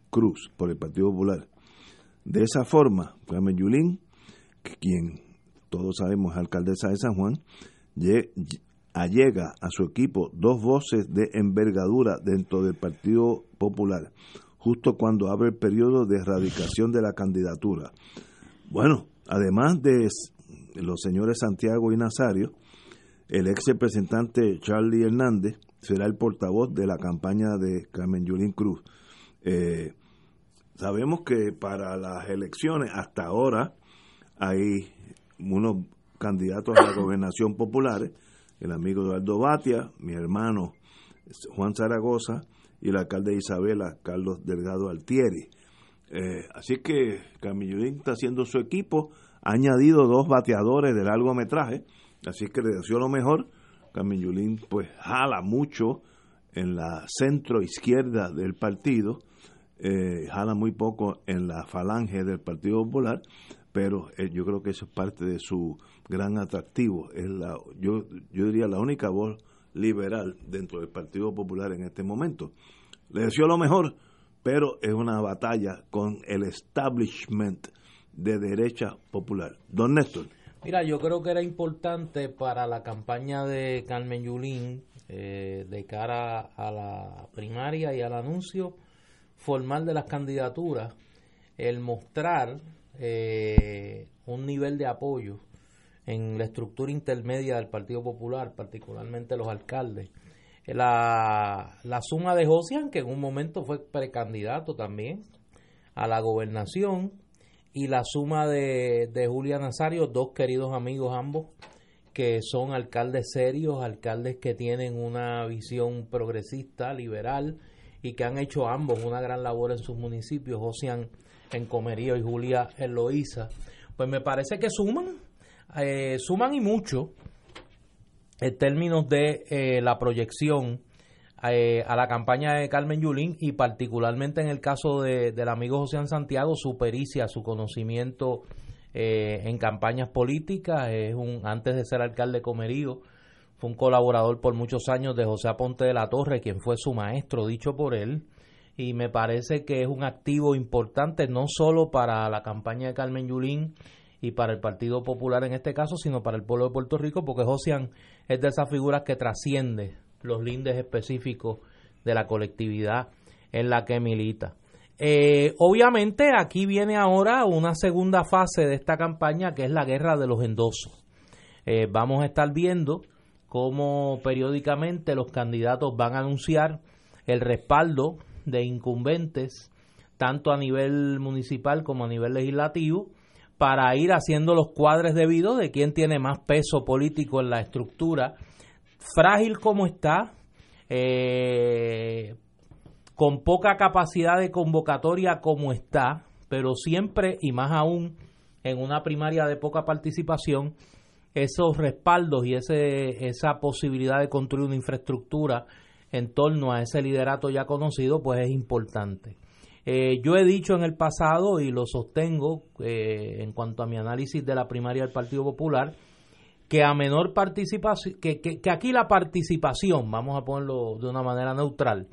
Cruz, por el Partido Popular. De esa forma, Carmen Yulín, quien todos sabemos es alcaldesa de San Juan, lle- lle- allega a su equipo dos voces de envergadura dentro del Partido Popular, justo cuando abre el periodo de erradicación de la candidatura. Bueno, además de los señores Santiago y Nazario, el ex representante Charlie Hernández será el portavoz de la campaña de Carmen Yulín Cruz. Eh, sabemos que para las elecciones hasta ahora hay unos candidatos a la gobernación populares, el amigo Eduardo Batia, mi hermano Juan Zaragoza y el alcalde de Isabela, Carlos Delgado Altieri. Eh, así que Camillulín está haciendo su equipo, ha añadido dos bateadores de largometraje, así que le deseo lo mejor. Camillulín pues jala mucho en la centro izquierda del partido, eh, jala muy poco en la falange del Partido Popular, pero eh, yo creo que eso es parte de su gran atractivo. Es la, yo, yo diría la única voz liberal dentro del Partido Popular en este momento. Le deseo lo mejor, pero es una batalla con el establishment de derecha popular. Don Néstor. Mira, yo creo que era importante para la campaña de Carmen Yulín eh, de cara a la primaria y al anuncio formal de las candidaturas, el mostrar eh, un nivel de apoyo en la estructura intermedia del Partido Popular, particularmente los alcaldes. La, la suma de Josian, que en un momento fue precandidato también a la gobernación, y la suma de, de Julia Nazario, dos queridos amigos ambos, que son alcaldes serios, alcaldes que tienen una visión progresista, liberal, y que han hecho ambos una gran labor en sus municipios, Josian en Comerío y Julia en Loíza, pues me parece que suman, eh, suman y mucho en términos de eh, la proyección eh, a la campaña de Carmen Yulín y particularmente en el caso de, del amigo José Santiago, su pericia, su conocimiento en campañas políticas, es un antes de ser alcalde de Comerío, fue un colaborador por muchos años de José Aponte de la Torre, quien fue su maestro, dicho por él, y me parece que es un activo importante no solo para la campaña de Carmen Yulín y para el Partido Popular en este caso, sino para el pueblo de Puerto Rico, porque Josian es de esas figuras que trasciende los lindes específicos de la colectividad en la que milita. Eh, obviamente aquí viene ahora una segunda fase de esta campaña que es la guerra de los endosos. Eh, vamos a estar viendo cómo periódicamente los candidatos van a anunciar el respaldo de incumbentes, tanto a nivel municipal como a nivel legislativo, para ir haciendo los cuadres debidos de quién tiene más peso político en la estructura, frágil como está, eh, con poca capacidad de convocatoria como está, pero siempre y más aún en una primaria de poca participación, esos respaldos y ese, esa posibilidad de construir una infraestructura en torno a ese liderato ya conocido, pues es importante. Eh, yo he dicho en el pasado y lo sostengo eh, en cuanto a mi análisis de la primaria del Partido Popular, que a menor participación, que, que, aquí la participación, vamos a ponerlo de una manera neutral,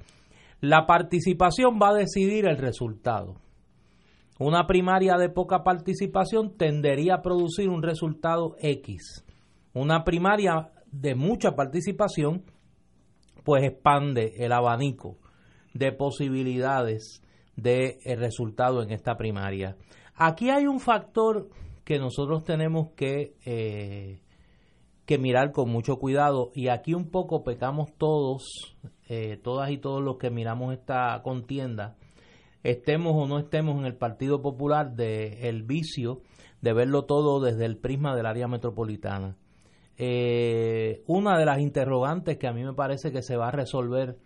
la participación va a decidir el resultado. Una primaria de poca participación tendería a producir un resultado X. Una primaria de mucha participación pues expande el abanico de posibilidades de eh, resultado en esta primaria. Aquí hay un factor que nosotros tenemos que, eh, que mirar con mucho cuidado y aquí un poco pecamos todos, eh, todas y todos los que miramos esta contienda, estemos o no estemos en el Partido Popular, de el vicio de verlo todo desde el prisma del área metropolitana. Una de las interrogantes que a mí me parece que se va a resolver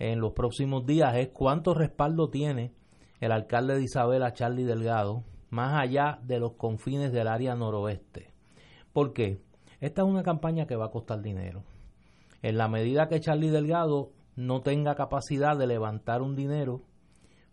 en los próximos días es cuánto respaldo tiene el alcalde de Isabela, Charlie Delgado, más allá de los confines del área noroeste. ¿Por qué? Esta es una campaña que va a costar dinero. En la medida que Charlie Delgado no tenga capacidad de levantar un dinero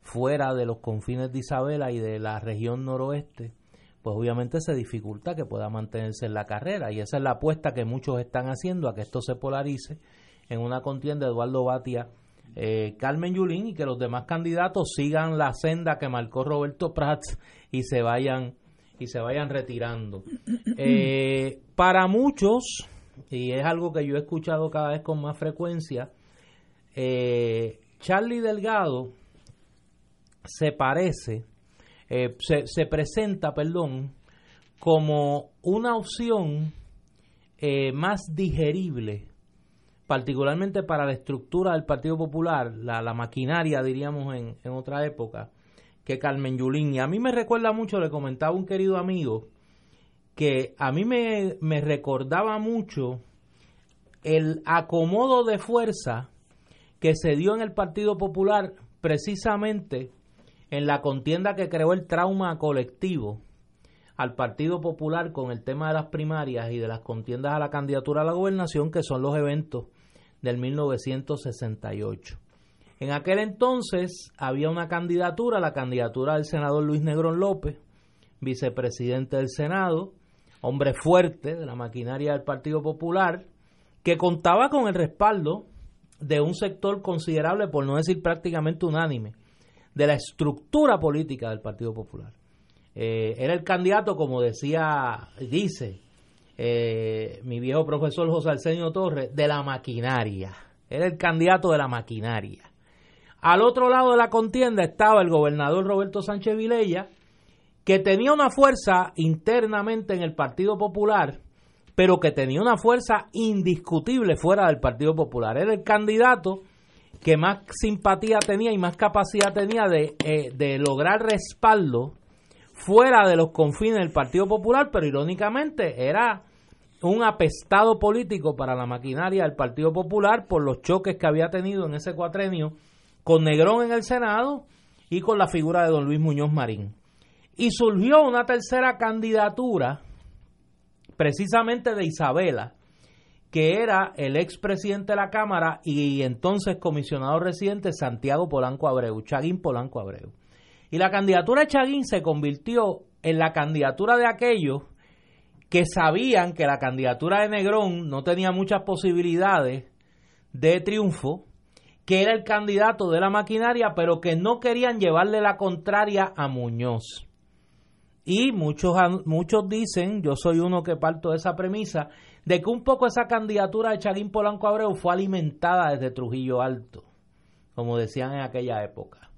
fuera de los confines de Isabela y de la región noroeste, pues obviamente se dificulta que pueda mantenerse en la carrera. Y esa es la apuesta que muchos están haciendo a que esto se polarice en una contienda Eduardo Batia, eh, Carmen Yulín y que los demás candidatos sigan la senda que marcó Roberto Prats y se vayan y se vayan retirando. Eh, para muchos, y es algo que yo he escuchado cada vez con más frecuencia, eh, Charlie Delgado se parece eh, se, presenta, perdón, como una opción más digerible, particularmente para la estructura del Partido Popular, la, maquinaria, diríamos, en, otra época, que Carmen Yulín. Y a mí me recuerda mucho, le comentaba un querido amigo, que a mí me, me recordaba mucho el acomodo de fuerza que se dio en el Partido Popular precisamente en la contienda que creó el trauma colectivo al Partido Popular con el tema de las primarias y de las contiendas a la candidatura a la gobernación, que son los eventos del 1968. En aquel entonces había una candidatura, la candidatura del senador Luis Negrón López, vicepresidente del Senado, hombre fuerte de la maquinaria del Partido Popular, que contaba con el respaldo de un sector considerable, por no decir prácticamente unánime, de la estructura política del Partido Popular. Eh, era el candidato, como decía, dice eh, mi viejo profesor José Arsenio Torres, de la maquinaria. Era el candidato de la maquinaria. Al otro lado de la contienda estaba el gobernador Roberto Sánchez Vilella, que tenía una fuerza internamente en el Partido Popular, pero que tenía una fuerza indiscutible fuera del Partido Popular. Era el candidato que más simpatía tenía y más capacidad tenía de, eh, de lograr respaldo fuera de los confines del Partido Popular, pero irónicamente era un apestado político para la maquinaria del Partido Popular por los choques que había tenido en ese cuatrenio con Negrón en el Senado y con la figura de don Luis Muñoz Marín. Y surgió una tercera candidatura, precisamente de Isabela, que era el expresidente de la Cámara y entonces comisionado residente Santiago Polanco Abreu, Chaguín Polanco Abreu. Y la candidatura de Chaguín se convirtió en la candidatura de aquellos que sabían que la candidatura de Negrón no tenía muchas posibilidades de triunfo, que era el candidato de la maquinaria, pero que no querían llevarle la contraria a Muñoz. Y muchos, muchos dicen, yo soy uno que parto de esa premisa, de que un poco esa candidatura de Chaguín Polanco Abreu fue alimentada desde Trujillo Alto, como decían en aquella época,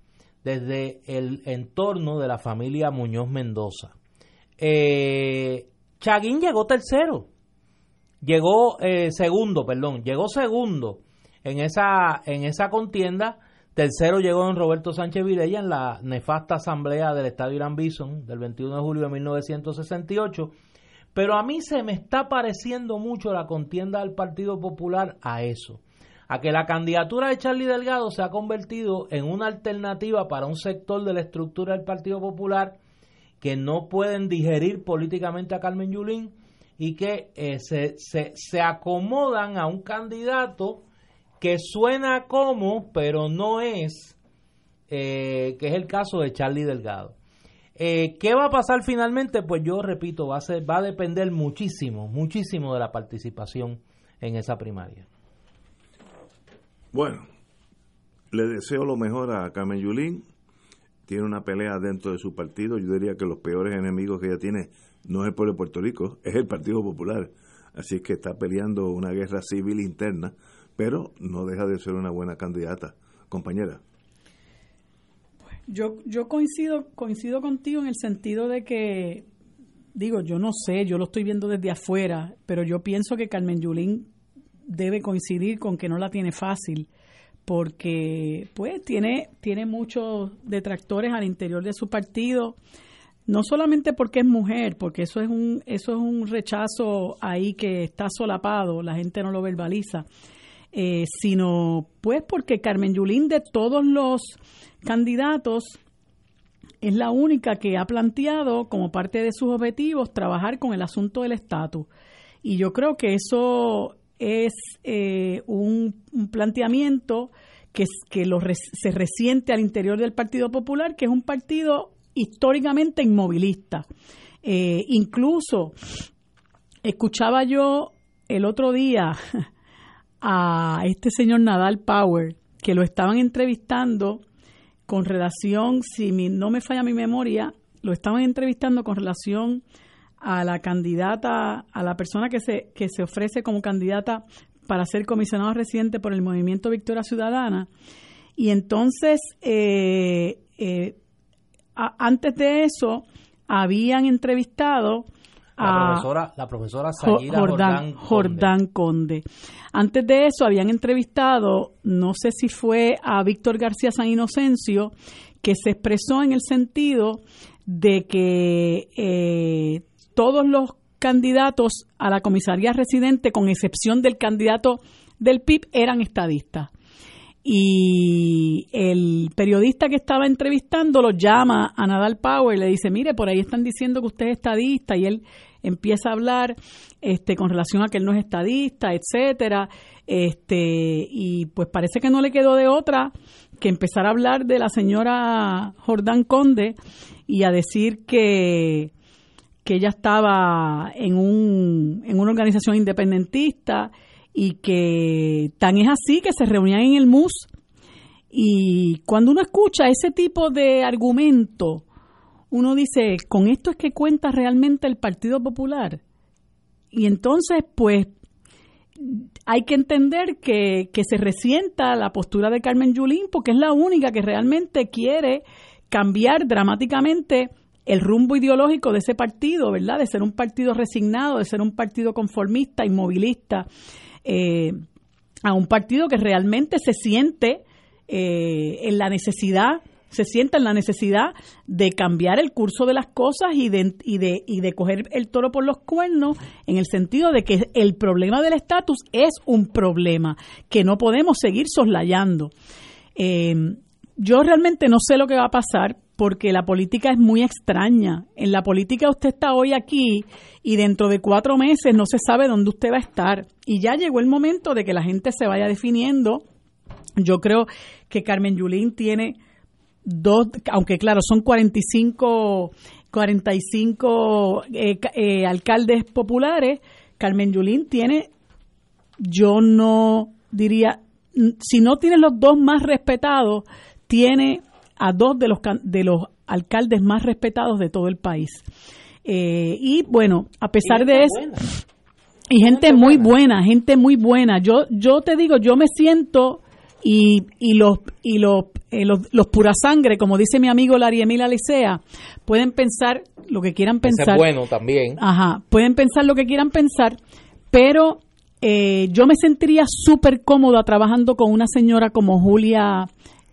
desde el entorno de la familia Muñoz Mendoza. Eh, Chaguín llegó tercero, llegó eh, segundo, perdón, llegó segundo en esa, en esa contienda. Tercero llegó don Roberto Sánchez Vilella en la nefasta asamblea del Estadio Irán Bison del 21 de julio de 1968. Pero a mí se me está pareciendo mucho la contienda del Partido Popular a eso, a que la candidatura de Charlie Delgado se ha convertido en una alternativa para un sector de la estructura del Partido Popular que no pueden digerir políticamente a Carmen Yulín y que eh, se, se, acomodan a un candidato que suena como, pero no es, eh, que es el caso de Charlie Delgado. Eh, ¿Qué va a pasar finalmente? Pues yo repito, va a, ser, va a depender muchísimo, muchísimo de la participación en esa primaria. Bueno, le deseo lo mejor a Carmen Yulín tiene una pelea dentro de su partido. Yo diría que los peores enemigos que ella tiene no es el pueblo de Puerto Rico, es el Partido Popular. Así es que está peleando una guerra civil interna, pero no deja de ser una buena candidata. Compañera. Yo, yo coincido, coincido contigo en el sentido de que, digo, yo no sé, yo lo estoy viendo desde afuera, pero yo pienso que Carmen Yulín debe coincidir con que no la tiene fácil porque pues tiene, tiene muchos detractores al interior de su partido, no solamente porque es mujer, porque eso es un, eso es un rechazo ahí que está solapado, la gente no lo verbaliza, eh, sino pues porque Carmen Yulín de todos los candidatos es la única que ha planteado como parte de sus objetivos trabajar con el asunto del estatus. Y yo creo que eso es eh, un, planteamiento que, que lo, se resiente al interior del Partido Popular, que es un partido históricamente inmovilista. Eh, incluso escuchaba yo el otro día a este señor Nadal Power, que lo estaban entrevistando con relación, si no me falla mi memoria, lo estaban entrevistando con relación a la candidata, a la persona que se, que se ofrece como candidata para ser comisionado residente por el movimiento Victoria Ciudadana. Y entonces, eh, eh, antes de eso, habían entrevistado a la profesora, la Jordán, Conde. Antes de eso, habían entrevistado, no sé si fue a Víctor García San Inocencio, que se expresó en el sentido de que eh, todos los candidatos a la comisaría residente, con excepción del candidato del PIB, eran estadistas. y el periodista que estaba entrevistando lo llama a Nadal Power y le dice, mire, por ahí están diciendo que usted es estadista y él empieza a hablar este con relación a que él no es estadista, etcétera, este y pues parece que no le quedó de otra que empezar a hablar de la señora Jordán Conde y a decir que que ella estaba en, un, en una organización independentista y que tan es así que se reunían en el MUS y cuando uno escucha ese tipo de argumento, uno dice, con esto es que cuenta realmente el Partido Popular. Y entonces, pues, hay que entender que, que se resienta la postura de Carmen Yulín porque es la única que realmente quiere cambiar dramáticamente el rumbo ideológico de ese partido, ¿verdad? De ser un partido resignado, de ser un partido conformista, inmovilista, eh, a un partido que realmente se siente eh, en la necesidad se sienta en la necesidad de cambiar el curso de las cosas y de, y de, y de coger el toro por los cuernos en el sentido de que el problema del estatus es un problema que no podemos seguir soslayando. Eh, yo realmente no sé lo que va a pasar porque la política es muy extraña. En la política usted está hoy aquí y dentro de cuatro meses no se sabe dónde usted va a estar. Y ya llegó el momento de que la gente se vaya definiendo. Yo creo que Carmen Yulín tiene dos, aunque claro, son 45, 45 eh, eh, alcaldes populares, Carmen Yulín tiene, yo no diría, si no tiene los dos más respetados, tiene a dos de los, de los alcaldes más respetados de todo el país. Eh, y bueno, a pesar de eso, y gente muy buena. gente muy buena. Yo, yo te digo, yo me siento y, y los y los, eh, los, los, pura sangre, como dice mi amigo Larry Emil Alicea, pueden pensar lo que quieran pensar. bueno también. Ajá, pueden pensar lo que quieran pensar, pero eh, yo me sentiría súper cómoda trabajando con una señora como Julia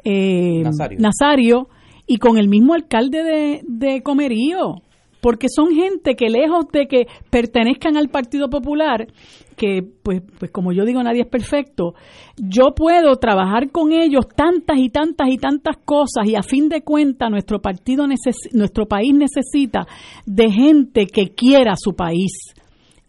eh, Nazario. y con el mismo alcalde de, de Comerío, porque son gente que lejos de que pertenezcan al Partido Popular, que pues, pues como yo digo, nadie es perfecto, yo puedo trabajar con ellos tantas y tantas y tantas cosas y a fin de cuentas nuestro partido nuestro país necesita de gente que quiera su país.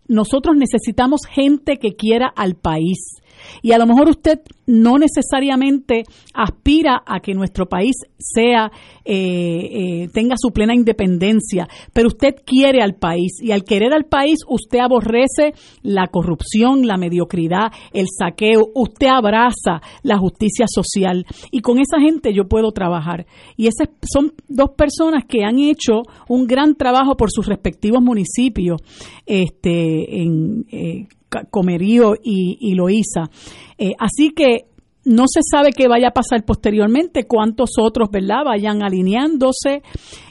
Nosotros necesitamos gente que quiera al país. Y a lo mejor usted no necesariamente aspira a que nuestro país sea eh, eh, tenga su plena independencia, pero usted quiere al país y al querer al país usted aborrece la corrupción, la mediocridad, el saqueo, usted abraza la justicia social y con esa gente yo puedo trabajar. Y esas son dos personas que han hecho un gran trabajo por sus respectivos municipios, este, en eh, Comerío y, y Loíza. Eh, así que no se sabe qué vaya a pasar posteriormente, cuántos otros, ¿verdad?, vayan alineándose.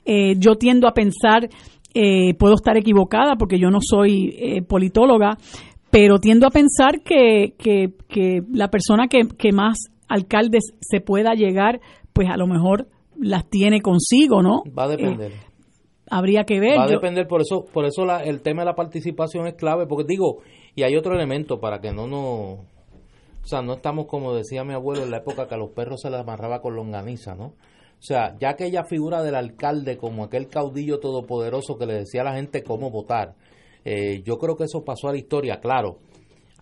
Eh, yo tiendo a pensar, eh, puedo estar equivocada porque yo no soy politóloga, pero tiendo a pensar que, que, que la persona que, que, más alcaldes se pueda llegar, pues a lo mejor las tiene consigo, ¿no? Va a depender. habría que ver. Va a depender, por eso, por eso la, el tema de la participación es clave, porque digo, y hay otro elemento para que no nos... O sea, no estamos como decía mi abuelo en la época que a los perros se les amarraba con longaniza, ¿no? O sea, ya aquella figura del alcalde como aquel caudillo todopoderoso que le decía a la gente cómo votar, eh, yo creo que eso pasó a la historia, claro.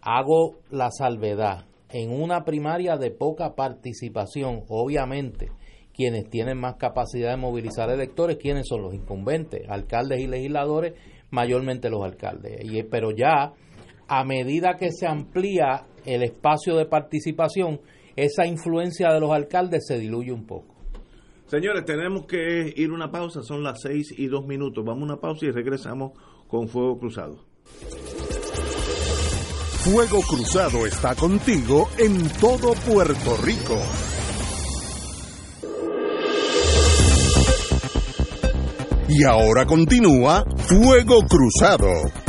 Hago la salvedad. En una primaria de poca participación, obviamente, quienes tienen más capacidad de movilizar electores, ¿quiénes son los incumbentes? Alcaldes y legisladores, mayormente los alcaldes. Y, pero ya a medida que se amplía el espacio de participación, esa influencia de los alcaldes se diluye un poco. Señores, tenemos que ir a una pausa, son las seis y dos minutos. Vamos a una pausa y regresamos con Fuego Cruzado. Fuego Cruzado está contigo en todo Puerto Rico. Y ahora continúa Fuego Cruzado.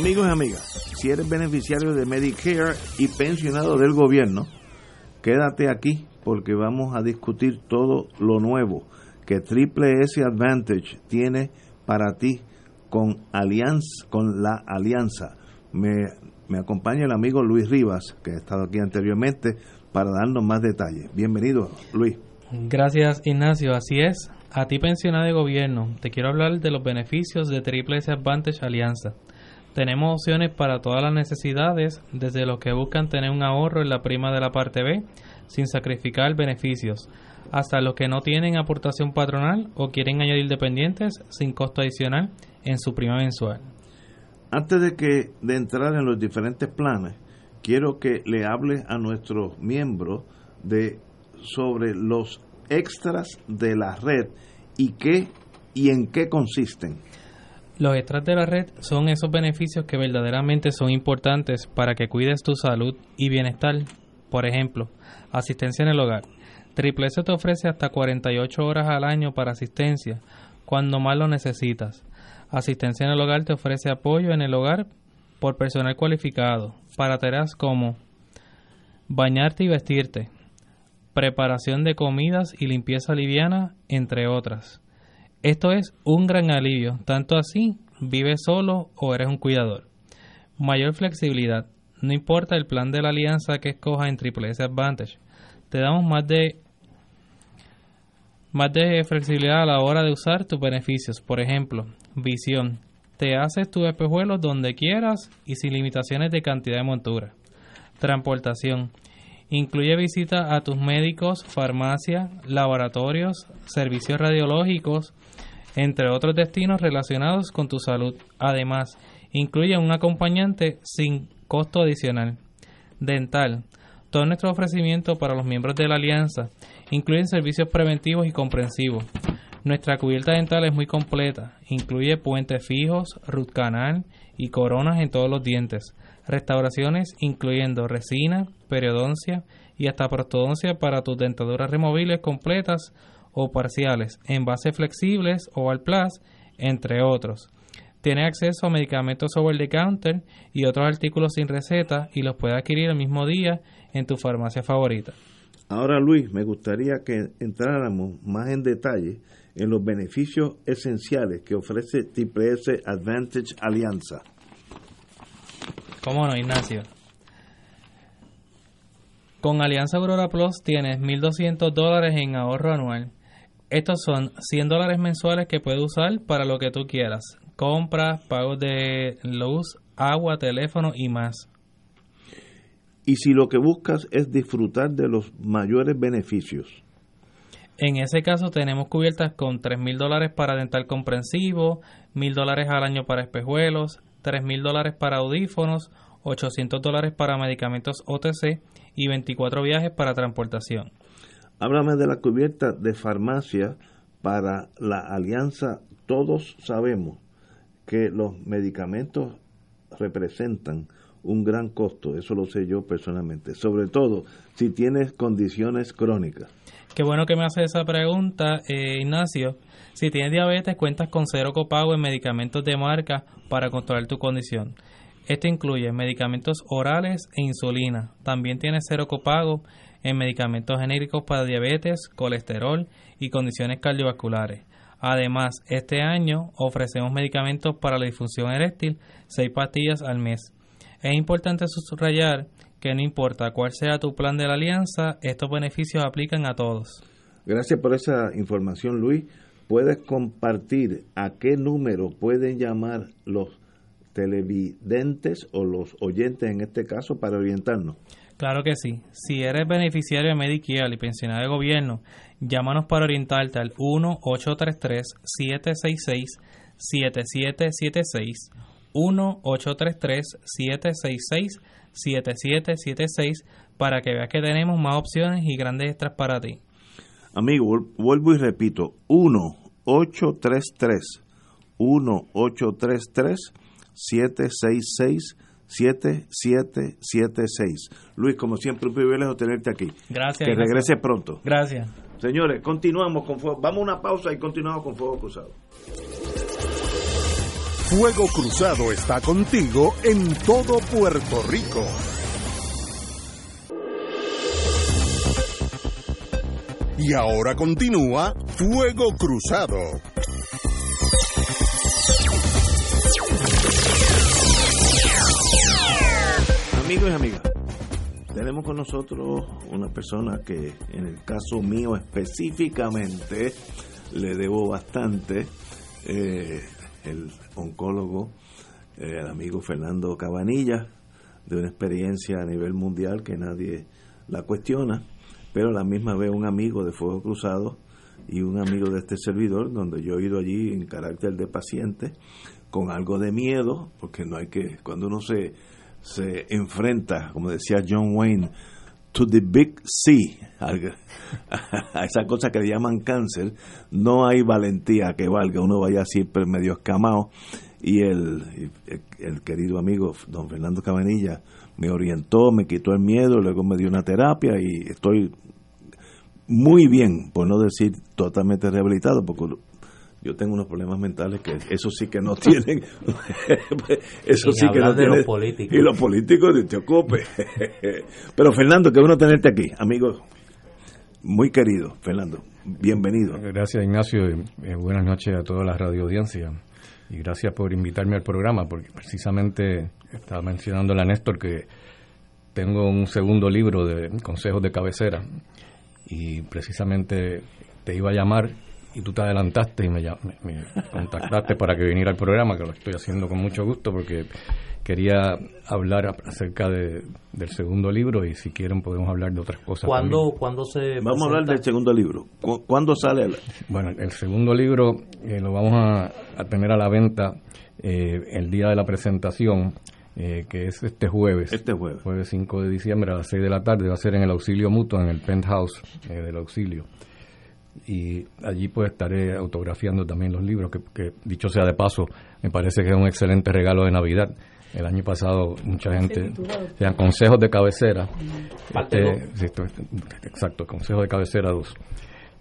Amigos y amigas, si eres beneficiario de Medicare y pensionado del gobierno, quédate aquí porque vamos a discutir todo lo nuevo que Triple S Advantage tiene para ti con alianza, con la alianza. Me, me acompaña el amigo Luis Rivas, que ha estado aquí anteriormente, para darnos más detalles. Bienvenido, Luis. Gracias, Ignacio. Así es. A ti, pensionado de gobierno, te quiero hablar de los beneficios de Triple S Advantage Alianza. Tenemos opciones para todas las necesidades, desde los que buscan tener un ahorro en la prima de la parte B sin sacrificar beneficios, hasta los que no tienen aportación patronal o quieren añadir dependientes sin costo adicional en su prima mensual. Antes de que de entrar en los diferentes planes, quiero que le hable a nuestros miembros de sobre los extras de la red y qué y en qué consisten. Los extras de la red son esos beneficios que verdaderamente son importantes para que cuides tu salud y bienestar. Por ejemplo, asistencia en el hogar. Triple S te ofrece hasta 48 horas al año para asistencia, cuando más lo necesitas. Asistencia en el hogar te ofrece apoyo en el hogar por personal cualificado para tareas como bañarte y vestirte, preparación de comidas y limpieza liviana, entre otras. Esto es un gran alivio, tanto así vives solo o eres un cuidador. Mayor flexibilidad. No importa el plan de la alianza que escojas en Triple S Advantage. Te damos más de más de flexibilidad a la hora de usar tus beneficios. Por ejemplo, visión. Te haces tus espejuelos donde quieras y sin limitaciones de cantidad de montura. Transportación. Incluye visita a tus médicos, farmacia, laboratorios, servicios radiológicos, entre otros destinos relacionados con tu salud. Además, incluye un acompañante sin costo adicional. Dental. Todo nuestro ofrecimiento para los miembros de la alianza incluyen servicios preventivos y comprensivos. Nuestra cubierta dental es muy completa. Incluye puentes fijos, root canal y coronas en todos los dientes. Restauraciones incluyendo resina, periodoncia y hasta prostodoncia para tus dentaduras removibles completas o parciales, envases flexibles o al plus, entre otros. Tiene acceso a medicamentos over the counter y otros artículos sin receta y los puede adquirir el mismo día en tu farmacia favorita. Ahora, Luis, me gustaría que entráramos más en detalle en los beneficios esenciales que ofrece Triple S Advantage Alianza. ¿Cómo no, Ignacio? Con Alianza Aurora Plus tienes 1.200 dólares en ahorro anual. Estos son 100 dólares mensuales que puedes usar para lo que tú quieras. Compras, pagos de luz, agua, teléfono y más. Y si lo que buscas es disfrutar de los mayores beneficios. En ese caso tenemos cubiertas con 3.000 dólares para dental comprensivo, 1.000 dólares al año para espejuelos, 3.000 dólares para audífonos, 800 dólares para medicamentos OTC y 24 viajes para transportación. Háblame de la cubierta de farmacia para la alianza. Todos sabemos que los medicamentos representan un gran costo, eso lo sé yo personalmente, sobre todo si tienes condiciones crónicas. Qué bueno que me hace esa pregunta, eh, Ignacio. Si tienes diabetes, cuentas con cero copago en medicamentos de marca para controlar tu condición. Esto incluye medicamentos orales e insulina. También tienes cero copago en medicamentos genéricos para diabetes, colesterol y condiciones cardiovasculares. Además, este año ofrecemos medicamentos para la disfunción eréctil, seis pastillas al mes. Es importante subrayar que no importa cuál sea tu plan de la alianza, estos beneficios aplican a todos. Gracias por esa información, Luis. ¿Puedes compartir a qué número pueden llamar los televidentes o los oyentes en este caso para orientarnos? Claro que sí. Si eres beneficiario de Medicare y pensionado de gobierno, llámanos para orientarte al 1-833-766-7776, 1-833-766-7776 para que veas que tenemos más opciones y grandes extras para ti. Amigo, vuelvo y repito, 1-833 1-833 766 7776. Luis, como siempre, un privilegio tenerte aquí. Gracias. Que regrese pronto. Gracias. Señores, continuamos con Fuego. Vamos a una pausa y continuamos con Fuego Cruzado. Fuego Cruzado está contigo en todo Puerto Rico. Y ahora continúa Fuego Cruzado. Amigos y amigas, tenemos con nosotros una persona que en el caso mío específicamente le debo bastante, eh, el oncólogo, eh, el amigo Fernando Cabanilla, de una experiencia a nivel mundial que nadie la cuestiona, pero a la misma vez un amigo de Fuego Cruzado y un amigo de este servidor, donde yo he ido allí en carácter de paciente, con algo de miedo, porque no hay que, cuando uno se, se enfrenta, como decía John Wayne, to the big C, a esa cosa que le llaman cáncer, no hay valentía que valga, uno vaya siempre medio escamado. Y el, el, querido amigo don Fernando Cabanilla me orientó, me quitó el miedo, luego me dio una terapia y estoy muy bien, por no decir totalmente rehabilitado, porque yo tengo unos problemas mentales que eso sí que no tienen. Eso sí que no tienen los políticos. y los políticos te ocupe pero Fernando qué bueno tenerte aquí amigo. Muy querido Fernando. Bienvenido. Gracias Ignacio y, buenas noches a toda la radio audiencia. Y gracias por invitarme al programa porque precisamente estaba mencionando a Néstor que tengo un segundo libro de consejos de cabecera. Y precisamente te iba a llamar y tú te adelantaste y me, me, contactaste para que viniera al programa, que lo estoy haciendo con mucho gusto porque quería hablar acerca de, del segundo libro y si quieren podemos hablar de otras cosas. ¿Cuándo, ¿cuándo se Vamos a hablar del segundo libro. ¿Cuándo sale? El... Bueno, el segundo libro eh, lo vamos a, tener a la venta eh, el día de la presentación. Eh, que es este jueves. Este jueves. Jueves 5 de diciembre a las 6 de la tarde. Va a ser en el auxilio mutuo, en el penthouse del auxilio y allí pues estaré autografiando también los libros, que, dicho sea de paso, me parece que es un excelente regalo de Navidad. El año pasado mucha gente, sean consejos de cabecera, este, exacto, consejos de cabecera 2.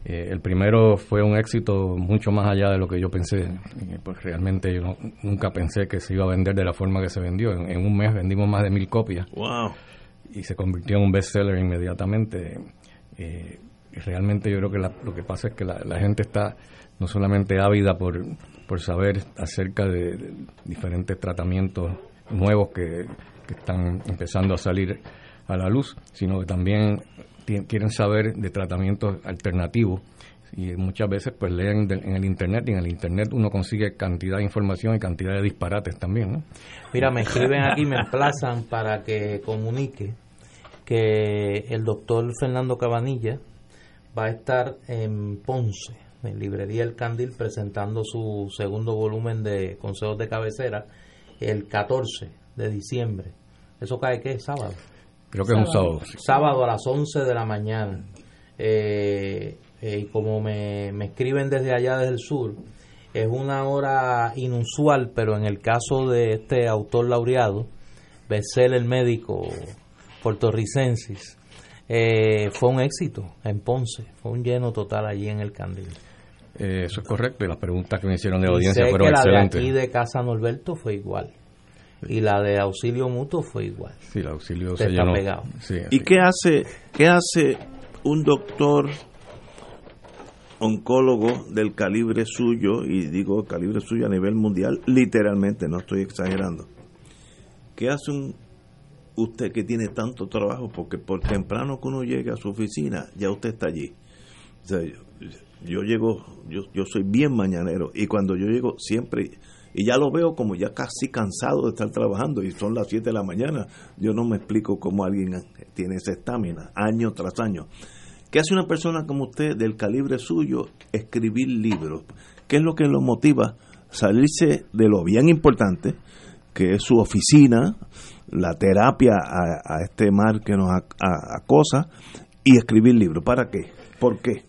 Eh, el primero fue un éxito mucho más allá de lo que yo pensé. Eh, pues realmente yo nunca pensé que se iba a vender de la forma que se vendió. En, un mes vendimos más de mil copias. Wow. Y se convirtió en un bestseller inmediatamente. Eh, realmente yo creo que lo que pasa es que la, gente está no solamente ávida por, por saber acerca de, diferentes tratamientos nuevos que, están empezando a salir a la luz, sino que también quieren saber de tratamientos alternativos y muchas veces pues leen en el internet y en el internet uno consigue cantidad de información y cantidad de disparates también ¿no? mira me escriben aquí me emplazan para que comunique que el doctor Fernando Cabanilla va a estar en Ponce, en Librería El Candil, presentando su segundo volumen de consejos de cabecera el 14 de diciembre. ¿Eso cae qué? ¿Sábado? Creo que es un sábado. Sábado a las 11 de la mañana. Eh, eh, y como me, me escriben desde allá, desde el sur, es una hora inusual, pero en el caso de este autor laureado, Bessel el médico puertorricensis, eh, fue un éxito en Ponce, fue un lleno total allí en el Candil. Eh, eso es correcto, y las preguntas que me hicieron de la audiencia fueron que la de aquí de Casa Norberto fue igual. Y la de auxilio mutuo fue igual. Sí, el auxilio se llenó. Pegado. ¿Y qué hace, qué hace un doctor oncólogo del calibre suyo, y digo calibre suyo a nivel mundial, literalmente, no estoy exagerando? ¿Qué hace un usted que tiene tanto trabajo, porque por temprano que uno llegue a su oficina, ya usted está allí. yo, llego, yo, yo soy bien mañanero y cuando yo llego siempre, y ya lo veo como ya casi cansado de estar trabajando y son las 7 de la mañana, yo no me explico cómo alguien tiene esa estamina, año tras año. ¿Qué hace una persona como usted del calibre suyo escribir libros? ¿Qué es lo que lo motiva? Salirse de lo bien importante, que es su oficina, la terapia a, este mar que nos acosa y escribir libros. ¿Para qué? ¿Por qué?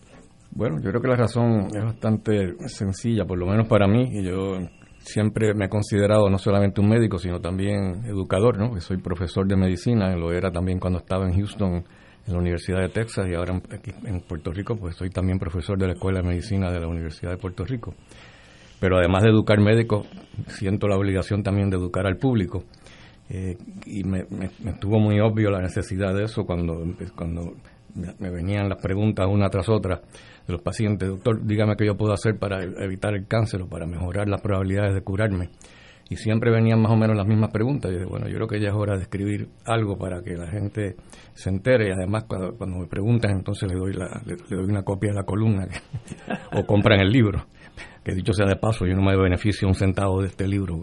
Bueno, yo creo que la razón es bastante sencilla, por lo menos para mí. Y yo siempre me he considerado no solamente un médico, sino también educador, ¿no? Que soy profesor de medicina, lo era también cuando estaba en Houston, en la Universidad de Texas, y ahora aquí en Puerto Rico, pues soy también profesor de la Escuela de Medicina de la Universidad de Puerto Rico. Pero además de educar médicos, siento la obligación también de educar al público. Eh, y me, estuvo muy obvio la necesidad de eso cuando, cuando me venían las preguntas una tras otra de los pacientes. Doctor, dígame qué yo puedo hacer para evitar el cáncer o para mejorar las probabilidades de curarme. y siempre venían más o menos las mismas preguntas. Y dije, bueno, yo creo que ya es hora de escribir algo para que la gente se entere y además cuando, cuando me preguntan entonces le doy, la, le, doy una copia de la columna o compran el libro. Que dicho sea de paso, yo no me beneficio un centavo de este libro.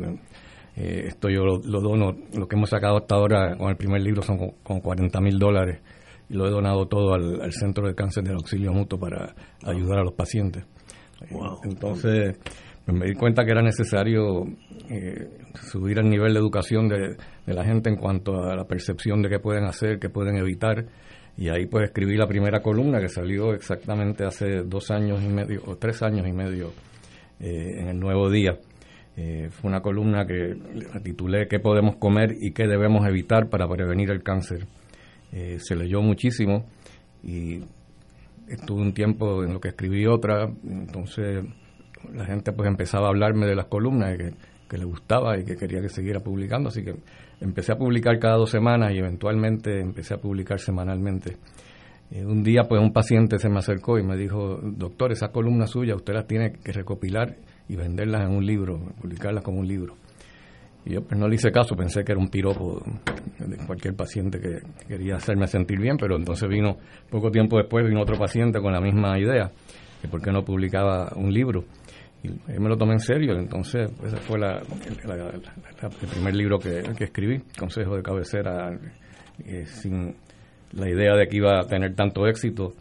Eh, esto yo lo, dono, lo que hemos sacado hasta ahora con el primer libro son con, 40 mil dólares y lo he donado todo al, Centro de Cáncer del Auxilio Mutuo para ayudar a los pacientes. Entonces, pues me di cuenta que era necesario eh, subir el nivel de educación de, la gente en cuanto a la percepción de qué pueden hacer, qué pueden evitar. Y ahí pues escribí la primera columna que salió exactamente hace dos años y medio, o tres años y medio, eh, en el Nuevo Día. Eh, fue una columna que titulé ¿Qué podemos comer y qué debemos evitar para prevenir el cáncer? se leyó muchísimo y estuve un tiempo en lo que escribí otra, entonces la gente pues empezaba a hablarme de las columnas que, que le gustaba y que quería que siguiera publicando, así que empecé a publicar cada dos semanas y eventualmente empecé a publicar semanalmente. Eh, un día pues un paciente se me acercó y me dijo, doctor, esas columnas suyas usted las tiene que recopilar y venderlas en un libro, publicarlas como un libro. Y yo pues no le hice caso, pensé que era un piropo de cualquier paciente que quería hacerme sentir bien, pero entonces vino, poco tiempo después, vino otro paciente con la misma idea, que por qué no publicaba un libro. Y me lo tomé en serio, entonces ese fue la, el primer libro que, escribí, Consejo de Cabecera, eh, sin la idea de que iba a tener tanto éxito,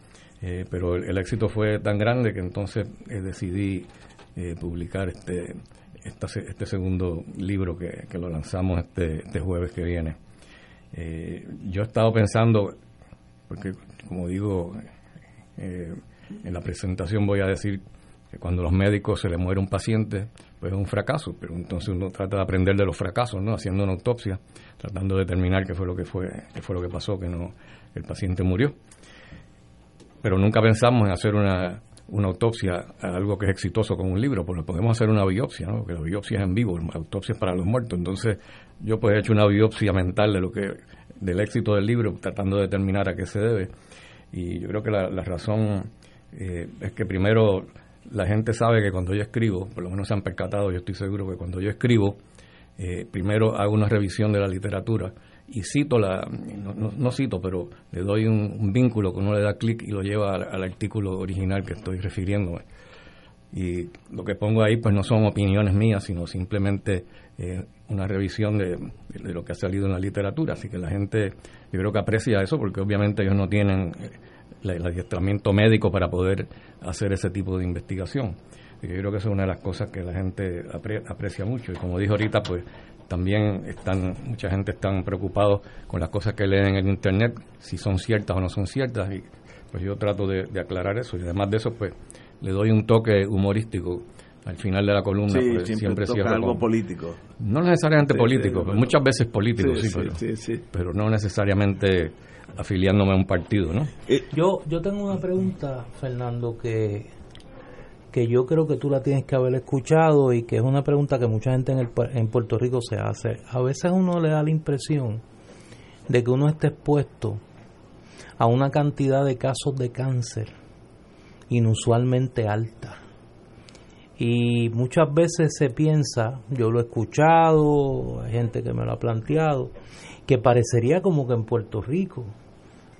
eh, pero el, éxito fue tan grande que entonces eh, decidí publicar este, este segundo libro que, que lo lanzamos este, este, jueves que viene. yo he estado pensando, porque como digo, en la presentación voy a decir que cuando los médicos se le muere un paciente, pues es un fracaso, pero entonces uno trata de aprender de los fracasos, ¿no? Haciendo una autopsia, tratando de determinar qué fue lo que fue, qué fue lo que pasó, que no el paciente murió. Pero nunca pensamos en hacer una, una autopsia a algo que es exitoso con un libro, porque podemos hacer una biopsia, ¿no? Porque la biopsia es en vivo, la autopsia es para los muertos. Entonces, yo pues he hecho una biopsia mental de lo que del éxito del libro, tratando de determinar a qué se debe. Y yo creo que la, razón eh, es que primero la gente sabe que cuando yo escribo, por lo menos se han percatado, yo estoy seguro que cuando yo escribo, eh, primero hago una revisión de la literatura y cito la, no, cito, pero le doy un, vínculo que uno le da clic y lo lleva al, artículo original que estoy refiriéndome. Y lo que pongo ahí pues no son opiniones mías, sino simplemente eh, una revisión de, de, lo que ha salido en la literatura. Así que la gente, yo creo que aprecia eso porque obviamente ellos no tienen el adiestramiento médico para poder hacer ese tipo de investigación. yo creo que eso es una de las cosas que la gente aprecia mucho. Y como dijo ahorita, pues también están mucha gente están preocupados con las cosas que leen en el internet, si son ciertas o no son ciertas. Y pues yo trato de, aclarar eso. Y además de eso, pues le doy un toque humorístico al final de la columna. Sí, pues, siempre, siempre algo político. No necesariamente político, muchas veces político, sí, pero, pero no necesariamente afiliándome a un partido, ¿no? Eh, yo, yo tengo una pregunta, Fernando, que, que yo creo que tú la tienes que haber escuchado y que es una pregunta que mucha gente en, el, en Puerto Rico se hace. A veces uno le da la impresión de que uno está expuesto a una cantidad de casos de cáncer inusualmente alta. Y muchas veces se piensa, yo lo he escuchado, hay gente que me lo ha planteado, que parecería como que en Puerto Rico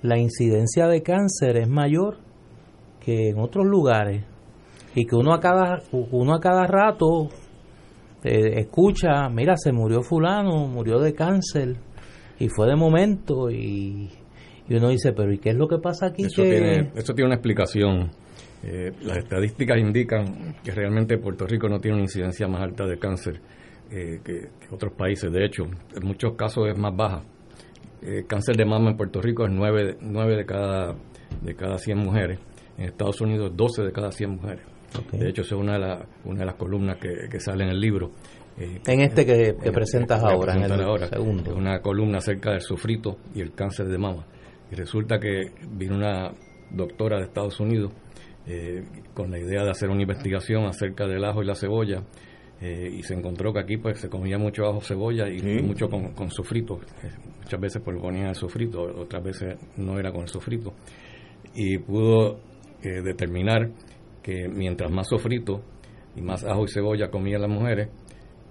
la incidencia de cáncer es mayor que en otros lugares y que uno a cada uno a cada rato eh, escucha mira se murió fulano murió de cáncer y fue de momento y, uno dice pero y qué es lo que pasa aquí eso, tiene, eso tiene una explicación eh, las estadísticas indican que realmente Puerto Rico no tiene una incidencia más alta de cáncer eh, que, otros países. De hecho, en muchos casos es más baja. Eh, cáncer de mama en Puerto Rico es 9, 9 de, cada, de cada 100 mujeres. En Estados Unidos 12 de cada 100 mujeres. De hecho, es una de, la, una de las columnas que, que sale en el libro. Eh, en este que, presentas ahora, en el segundo. Una columna acerca del sufrito y el cáncer de mama. Y resulta que vino una doctora de Estados Unidos con la idea de hacer una investigación acerca del ajo y la cebolla eh, y se encontró que aquí pues se comía mucho ajo cebolla y mucho con, con sofrito eh, muchas veces pues ponían el sofrito otras veces no era con el sofrito y pudo eh, determinar que mientras más sofrito y más ajo y cebolla comían las mujeres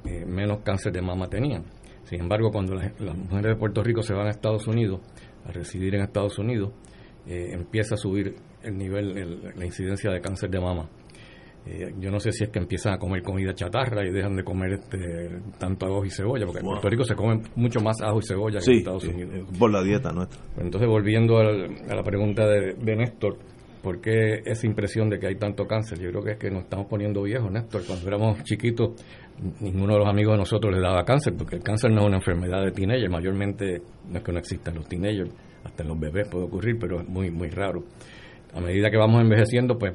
eh, menos cáncer de mama tenían. Sin embargo, cuando las, mujeres de Puerto Rico se van a Estados Unidos, a residir en Estados Unidos, eh, empieza a subir el nivel, la incidencia de cáncer de mama. Eh, yo no sé si es que empiezan a comer comida chatarra y dejan de comer este, tanto ajo y cebolla, porque en Puerto Rico se come mucho más ajo y cebolla que en Estados Unidos. Por la dieta nuestra. Entonces, volviendo a la pregunta de, de Néstor, ¿Por qué esa impresión de que hay tanto cáncer? Yo creo que es que nos estamos poniendo viejos, Néstor. Cuando éramos chiquitos, ninguno de los amigos de nosotros le daba cáncer, porque el cáncer no es una enfermedad de teenager, mayormente no es que no existan los teenagers, hasta en los bebés puede ocurrir, pero es muy, muy raro. A medida que vamos envejeciendo, pues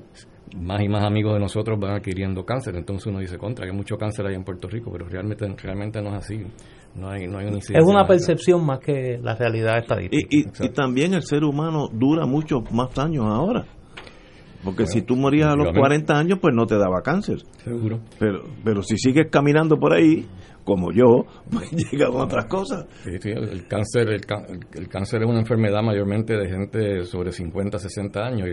más y más amigos de nosotros van adquiriendo cáncer, entonces uno dice contra que mucho cáncer hay en Puerto Rico, pero realmente realmente no es así. No hay, no hay Es una percepción más que la realidad estadística. Y, y, también el ser humano dura muchos más años ahora. Porque si tú morías a los 40 años, pues no te daba cáncer. Seguro. Pero, pero si sigues caminando por ahí, como yo, pues llegan otras cosas. Sí, sí, el cáncer el, cáncer es una enfermedad mayormente de gente sobre 50, 60 años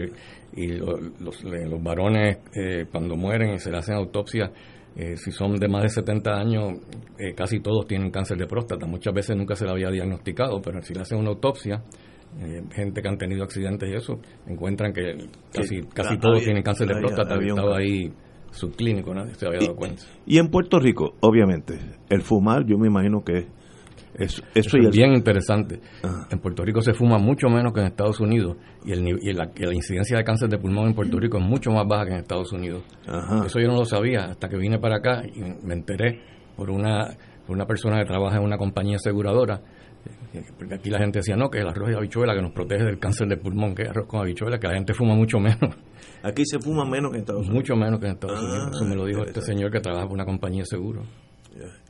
y, los, los, varones eh, cuando mueren y se le hacen autopsia, eh, si son de más de 70 años, eh, casi todos tienen cáncer de próstata. Muchas veces nunca se le había diagnosticado, pero si le hacen una autopsia, eh, gente que han tenido accidentes y eso, encuentran que casi, casi todos tienen cáncer de próstata. Había estado ahí subclínico, nadie se había dado cuenta. Y en Puerto Rico, obviamente, el fumar, yo me imagino que es, eso, es bien interesante. En Puerto Rico se fuma mucho menos que en Estados Unidos y, el, y la, incidencia de cáncer de pulmón en Puerto Rico es mucho más baja que en Estados Unidos. Eso yo no lo sabía hasta que vine para acá y me enteré por una, por una persona que trabaja en una compañía aseguradora porque aquí la gente decía, no, que el arroz y habichuela que nos protege del cáncer de pulmón, que es arroz con habichuela, que la gente fuma mucho menos. Aquí se fuma menos que en Estados Unidos. Mucho menos que en Estados Unidos. Eso me lo dijo este señor que trabaja por una compañía de seguro.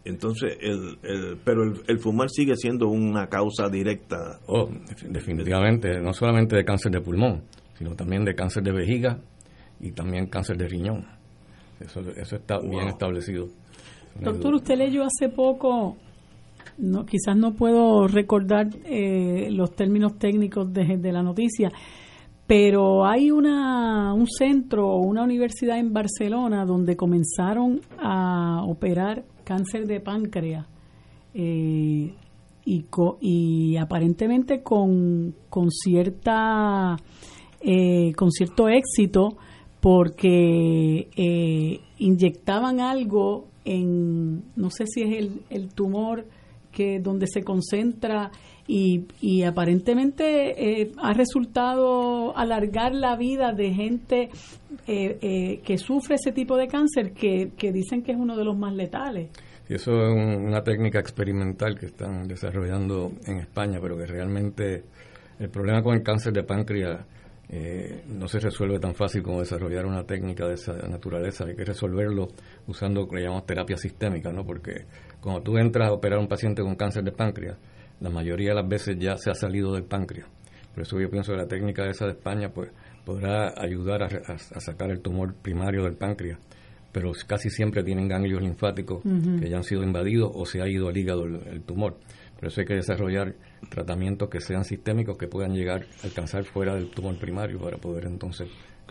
Entonces, el, el, pero el, fumar sigue siendo una causa directa. Oh, definitivamente, no solamente de cáncer de pulmón, sino también de cáncer de vejiga y también cáncer de riñón. Eso, eso está bien establecido. Doctor, usted leyó hace poco no, quizás no puedo recordar eh, los términos técnicos de, la noticia, pero hay una, un centro o una universidad en Barcelona donde comenzaron a operar cáncer de páncreas eh, y, aparentemente con, con cierta eh, con cierto éxito porque inyectaban algo en no sé si es el, el tumor que donde se concentra y, aparentemente eh, ha resultado alargar la vida de gente eh, eh, que sufre ese tipo de cáncer que, que dicen que es uno de los más letales. Y eso es una técnica experimental que están desarrollando en España, pero que realmente el problema con el cáncer de páncreas no se resuelve tan fácil como desarrollar una técnica de esa naturaleza. Hay que resolverlo usando lo que llamamos terapia sistémica, ¿no? Porque cuando tú entras a operar a un paciente con cáncer de páncreas, la mayoría de las veces ya se ha salido del páncreas. Por eso yo pienso que la técnica esa de España pues podrá ayudar a, sacar el tumor primario del páncreas, pero casi siempre tienen ganglios linfáticos que ya han sido invadidos o se ha ido al hígado el, tumor. Por eso hay que desarrollar tratamientos que sean sistémicos, que puedan llegar a alcanzar fuera del tumor primario para poder entonces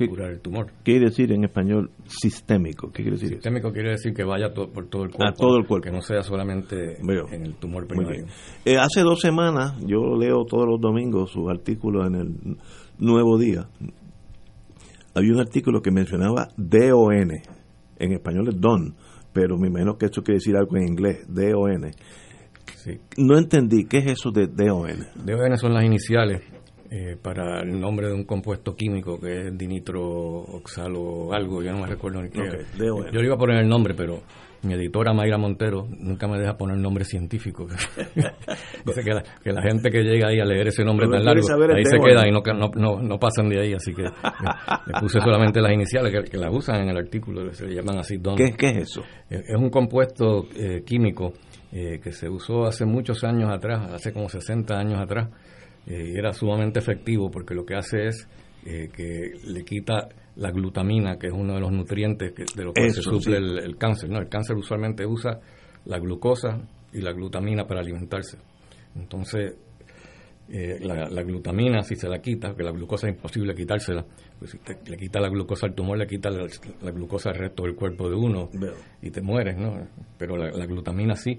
curar el tumor. ¿Qué quiere decir en español sistémico? ¿Qué quiere decir Sistémico quiere decir que vaya por todo el cuerpo. A todo el cuerpo. Que no sea solamente en el tumor primario. Eh, hace dos semanas, yo leo todos los domingos sus artículos en el Nuevo Día. Había un artículo que mencionaba DON. En español es DON, pero me imagino que eso quiere decir algo en inglés, DON. No entendí, ¿qué es eso de DON? DON son las iniciales eh, para el nombre de un compuesto químico que es dinitro oxalo algo, yo no me recuerdo ni qué. yo le iba a poner el nombre, pero mi editora Mayra Montero nunca me deja poner nombre científico. Dice que la, que la, gente que llega ahí a leer ese nombre tan largo, ahí se queda y no, no, no, pasan de ahí, así que le, puse solamente las iniciales que, que, las usan en el artículo, se llaman así ¿Qué, es eso? Es un compuesto eh, químico eh, que se usó hace muchos años atrás, hace como 60 años atrás, eh, era sumamente efectivo porque lo que hace es eh, que le quita la glutamina, que es uno de los nutrientes que, de los que se suple el, cáncer. ¿no? El cáncer usualmente usa la glucosa y la glutamina para alimentarse. Entonces, eh, la, glutamina, si se la quita, que la glucosa es imposible quitársela, pues si le quita la glucosa al tumor, le quita la, glucosa al resto del cuerpo de uno y te mueres, ¿no? Pero la, glutamina sí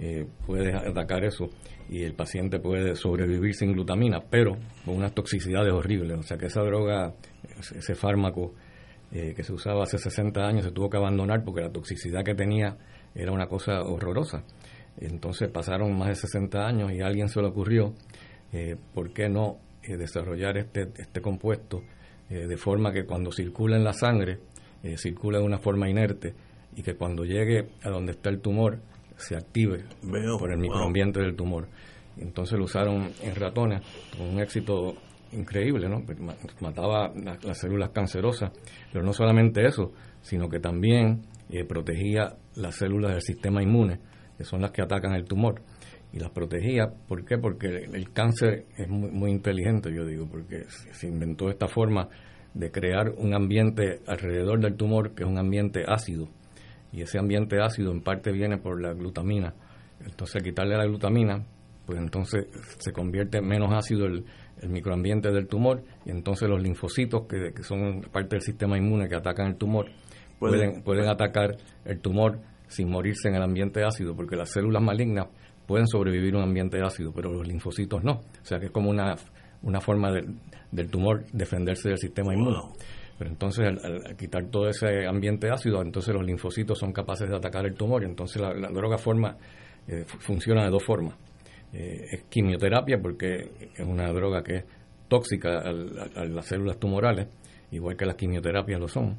eh, puede atacar eso y el paciente puede sobrevivir sin glutamina, pero con unas toxicidades horribles. O sea que esa droga, ese fármaco eh, que se usaba hace 60 años se tuvo que abandonar porque la toxicidad que tenía era una cosa horrorosa. Entonces pasaron más de 60 años y a alguien se le ocurrió, eh, ¿por qué no eh, desarrollar este, este compuesto de forma que cuando circula en la sangre, circula de una forma inerte y que cuando llegue a donde está el tumor se active por el microambiente del tumor. Entonces lo usaron en ratones con un éxito increíble, ¿no? Mataba las células cancerosas, pero no solamente eso, sino que también eh, protegía las células del sistema inmune, que son las que atacan el tumor. Y las protegía, ¿por qué? Porque el cáncer es muy, muy inteligente, yo digo, porque se inventó esta forma de crear un ambiente alrededor del tumor que es un ambiente ácido. Y ese ambiente ácido en parte viene por la glutamina. Entonces, quitarle la glutamina, pues entonces se convierte en menos ácido el, el microambiente del tumor y entonces los linfocitos que, son parte del sistema inmune que atacan el tumor pueden, pueden atacar el tumor sin morirse en el ambiente ácido porque las células malignas pueden sobrevivir un ambiente ácido pero los linfocitos no. O sea que es como una, una forma del tumor defenderse del sistema inmune. Pero entonces al, quitar todo ese ambiente ácido entonces los linfocitos son capaces de atacar el tumor y entonces la, droga forma eh, funciona de dos formas eh, es quimioterapia porque es una droga que es tóxica a, las células tumorales, igual que las quimioterapias lo son.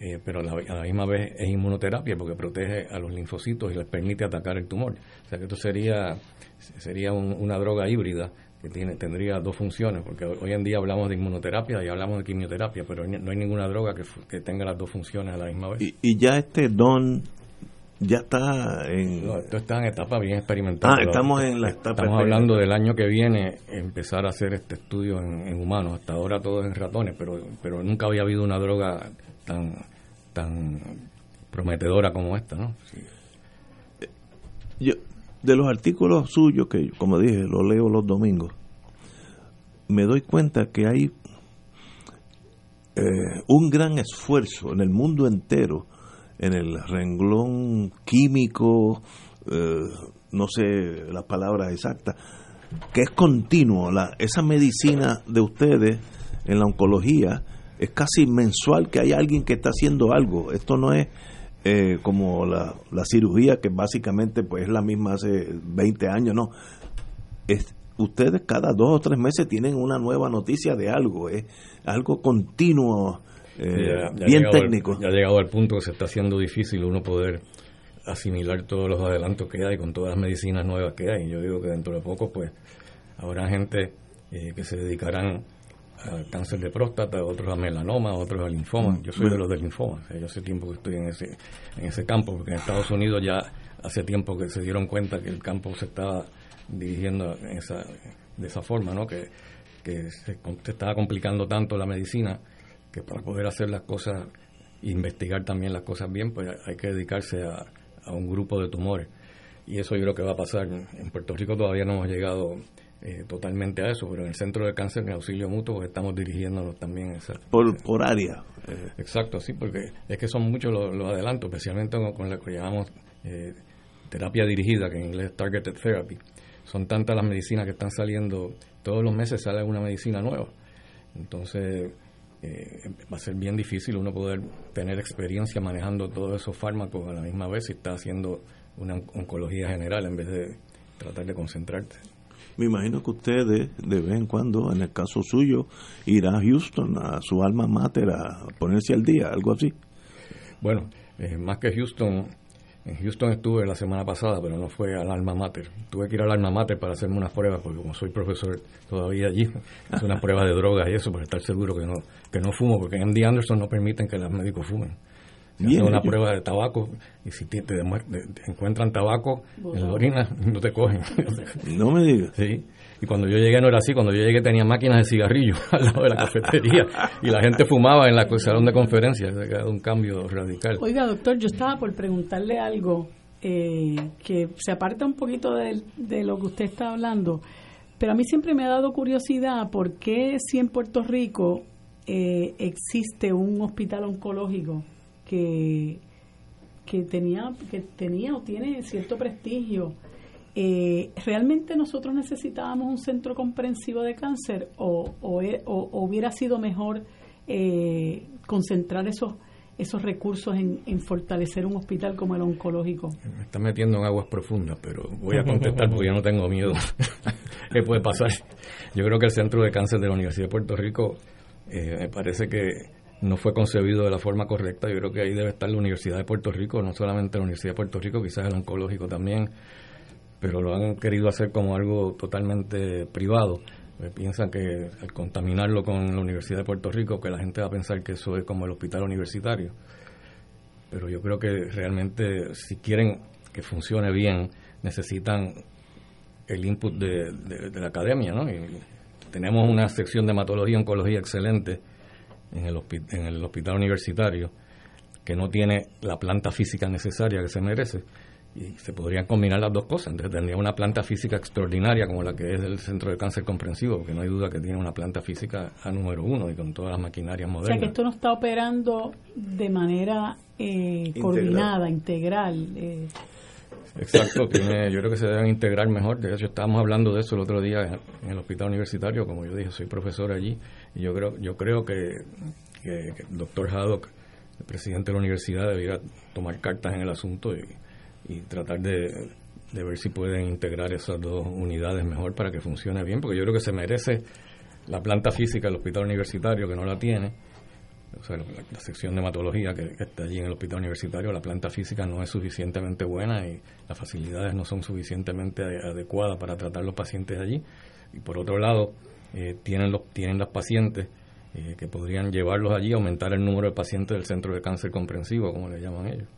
Eh, pero a la, misma vez es inmunoterapia porque protege a los linfocitos y les permite atacar el tumor. O sea que esto sería, sería una droga híbrida que tiene, tendría dos funciones, porque hoy en día hablamos de inmunoterapia y hablamos de quimioterapia, pero no hay ninguna droga que, que tenga las dos funciones a la misma vez. Y, y ya este don ya está en... esto está en etapa bien experimental. Ah, estamos en la etapa Estamos hablando del año que viene empezar a hacer este estudio en, humanos. Hasta ahora todo es en ratones, pero, pero nunca había habido una droga tan, tan prometedora como esta, ¿no? Yo, de los artículos suyos, que como dije, los leo los domingos, me doy cuenta que hay eh, un gran esfuerzo en el mundo entero en el renglón químico, eh, no sé las palabras exactas, que es continuo. La, esa medicina de ustedes en la oncología es casi mensual que hay alguien que está haciendo algo. Esto no es eh, como la, la, cirugía que básicamente pues es la misma hace 20 años, no. Es, ustedes cada dos o tres meses tienen una nueva noticia de algo, es algo continuo eh, bien técnico. ya ha llegado al punto que se está haciendo difícil uno poder asimilar todos los adelantos que hay con todas las medicinas nuevas que hay. Yo digo que dentro de poco pues habrá gente eh, que se dedicarán al cáncer de próstata, otros a melanoma, otros a linfoma. Yo soy de los de linfoma. yo hace tiempo que estoy en ese, en ese campo, porque en Estados Unidos ya hace tiempo que se dieron cuenta que el campo se estaba dirigiendo esa, de esa forma, ¿no? que, que se, se estaba complicando tanto la medicina que para poder hacer las cosas, investigar también las cosas bien, pues hay que dedicarse a, un grupo de tumores. Y eso yo creo que va a pasar. En Puerto Rico todavía no hemos llegado eh, totalmente a eso, pero en el Centro de Cáncer, en Auxilio Mutuo, pues estamos dirigiéndonos también a esa, por, por área. Eh. Exacto, sí, porque es que son muchos los, adelantos, especialmente con, lo que llamamos eh, terapia dirigida, que en inglés es targeted therapy. Son tantas las medicinas que están saliendo, todos los meses sale una medicina nueva. Entonces, eh, va a ser bien difícil uno poder tener experiencia manejando todos esos fármacos a la misma vez si está haciendo una oncología general en vez de tratar de concentrarte. Me imagino que ustedes de vez en cuando, en el caso suyo, irá a Houston, a su alma mater, a ponerse al día, algo así. Bueno, eh, más que Houston, en Houston estuve la semana pasada, pero no fue al alma mater. Tuve que ir al alma mater para hacerme unas pruebas, porque como soy profesor todavía allí, hice unas pruebas de drogas y eso, para estar seguro que no, que no fumo, porque en MD Anderson no permiten que los médicos fumen. Bien, una prueba de tabaco y si te, encuentran tabaco en la orina, no te cogen. No me digas. Sí. Y cuando yo llegué no era así, cuando yo llegué tenía máquinas de cigarrillos al lado de la cafetería y la gente fumaba en la salón de conferencias, un cambio radical. Oiga, doctor, yo estaba por preguntarle algo eh, que se aparta un poquito de, de, lo que usted está hablando, Pero a mí siempre me ha dado curiosidad por qué si en Puerto Rico eh, existe un hospital oncológico que, que, tenía, que tenía o tiene cierto prestigio. Eh, ¿Realmente nosotros necesitábamos un centro comprensivo de cáncer o, o, e, hubiera sido mejor eh, concentrar esos esos recursos en, fortalecer un hospital como el oncológico? Me está metiendo en aguas profundas, pero voy a contestar porque yo no tengo miedo. ¿Qué puede pasar? Yo creo que el Centro de Cáncer de la Universidad de Puerto Rico eh, me parece que no fue concebido de la forma correcta. Yo creo que ahí debe estar la Universidad de Puerto Rico, no solamente la Universidad de Puerto Rico, quizás el oncológico también, pero lo han querido hacer como algo totalmente privado. piensan que al contaminarlo con la Universidad de Puerto Rico, que la gente va a pensar que eso es como el hospital universitario. Pero yo creo que realmente si quieren que funcione bien, necesitan el input de, la academia, ¿no? tenemos una sección de hematología y oncología excelente en el, en el hospital universitario que no tiene la planta física necesaria que se merece y se podrían combinar las dos cosas. Entonces tendría una planta física extraordinaria como la que es el Centro de Cáncer Comprensivo, porque no hay duda que tiene una planta física a número uno y con todas las maquinarias modernas. O sea que esto no está operando de manera eh, coordinada, integral. Eh. Exacto, yo creo que se deben integrar mejor. De hecho, estábamos hablando de eso el otro día en el hospital universitario, como yo dije, soy profesor allí, y yo creo, yo creo que, que, el doctor Haddock, el presidente de la universidad, debería tomar cartas en el asunto y, tratar de, de ver si pueden integrar esas dos unidades mejor para que funcione bien, porque yo creo que se merece la planta física del hospital universitario, que no la tiene, o sea, la, sección de hematología que, está allí en el hospital universitario, la planta física no es suficientemente buena y las facilidades no son suficientemente adecuadas para tratar los pacientes allí. Y por otro lado, eh, tienen, los, tienen las pacientes eh, que podrían llevarlos allí, aumentar el número de pacientes del centro de cáncer comprensivo, como le llaman ellos.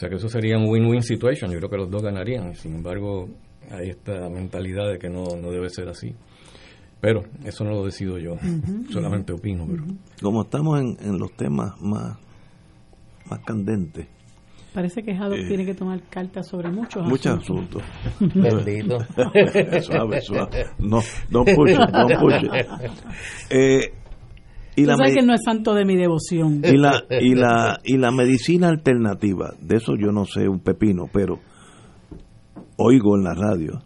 O sea que eso sería un win-win situation, yo creo que los dos ganarían. Sin embargo, hay esta mentalidad de que no, no debe ser así. Pero eso no lo decido yo, solamente opino. Pero. Como estamos en, los temas más, más candentes. Parece que Jado eh, tiene que tomar cartas sobre muchos muchos asuntos. Bendito. suave, suave. No, don't push it, push Eh, y la sabes que no es santo de mi devoción. Y la, y, la, y la medicina alternativa, de eso yo no sé un pepino, pero oigo en la radio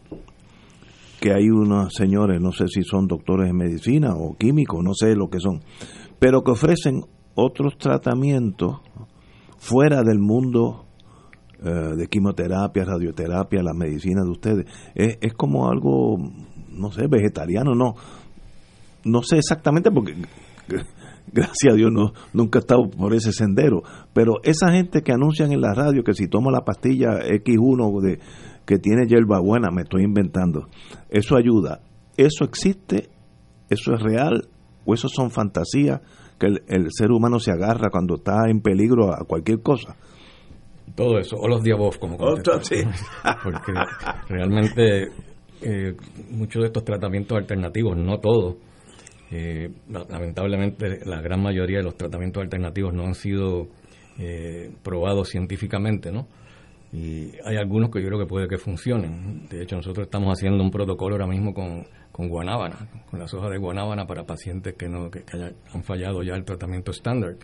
que hay unos señores, no sé si son doctores en medicina o químicos, no sé lo que son, pero que ofrecen otros tratamientos fuera del mundo eh, de quimioterapia, radioterapia, la medicina de ustedes. Es, es como algo, no sé, vegetariano, no. No sé exactamente porque gracias a Dios no, nunca he estado por ese sendero, pero esa gente que anuncian en la radio que si toma la pastilla X1 de que tiene hierba buena, me estoy inventando. Eso ayuda. ¿Eso existe? ¿Eso es real? ¿O eso son fantasías que el, ser humano se agarra cuando está en peligro a cualquier cosa? Todo eso, o los diabos como sí. Porque realmente eh, muchos de estos tratamientos alternativos, no todos, eh, lamentablemente la gran mayoría de los tratamientos alternativos no han sido eh, probados científicamente, ¿no? y hay algunos que yo creo que puede que funcionen. De hecho, nosotros estamos haciendo un protocolo ahora mismo con, con guanábana, con las hojas de guanábana para pacientes que, no, que, han fallado ya el tratamiento estándar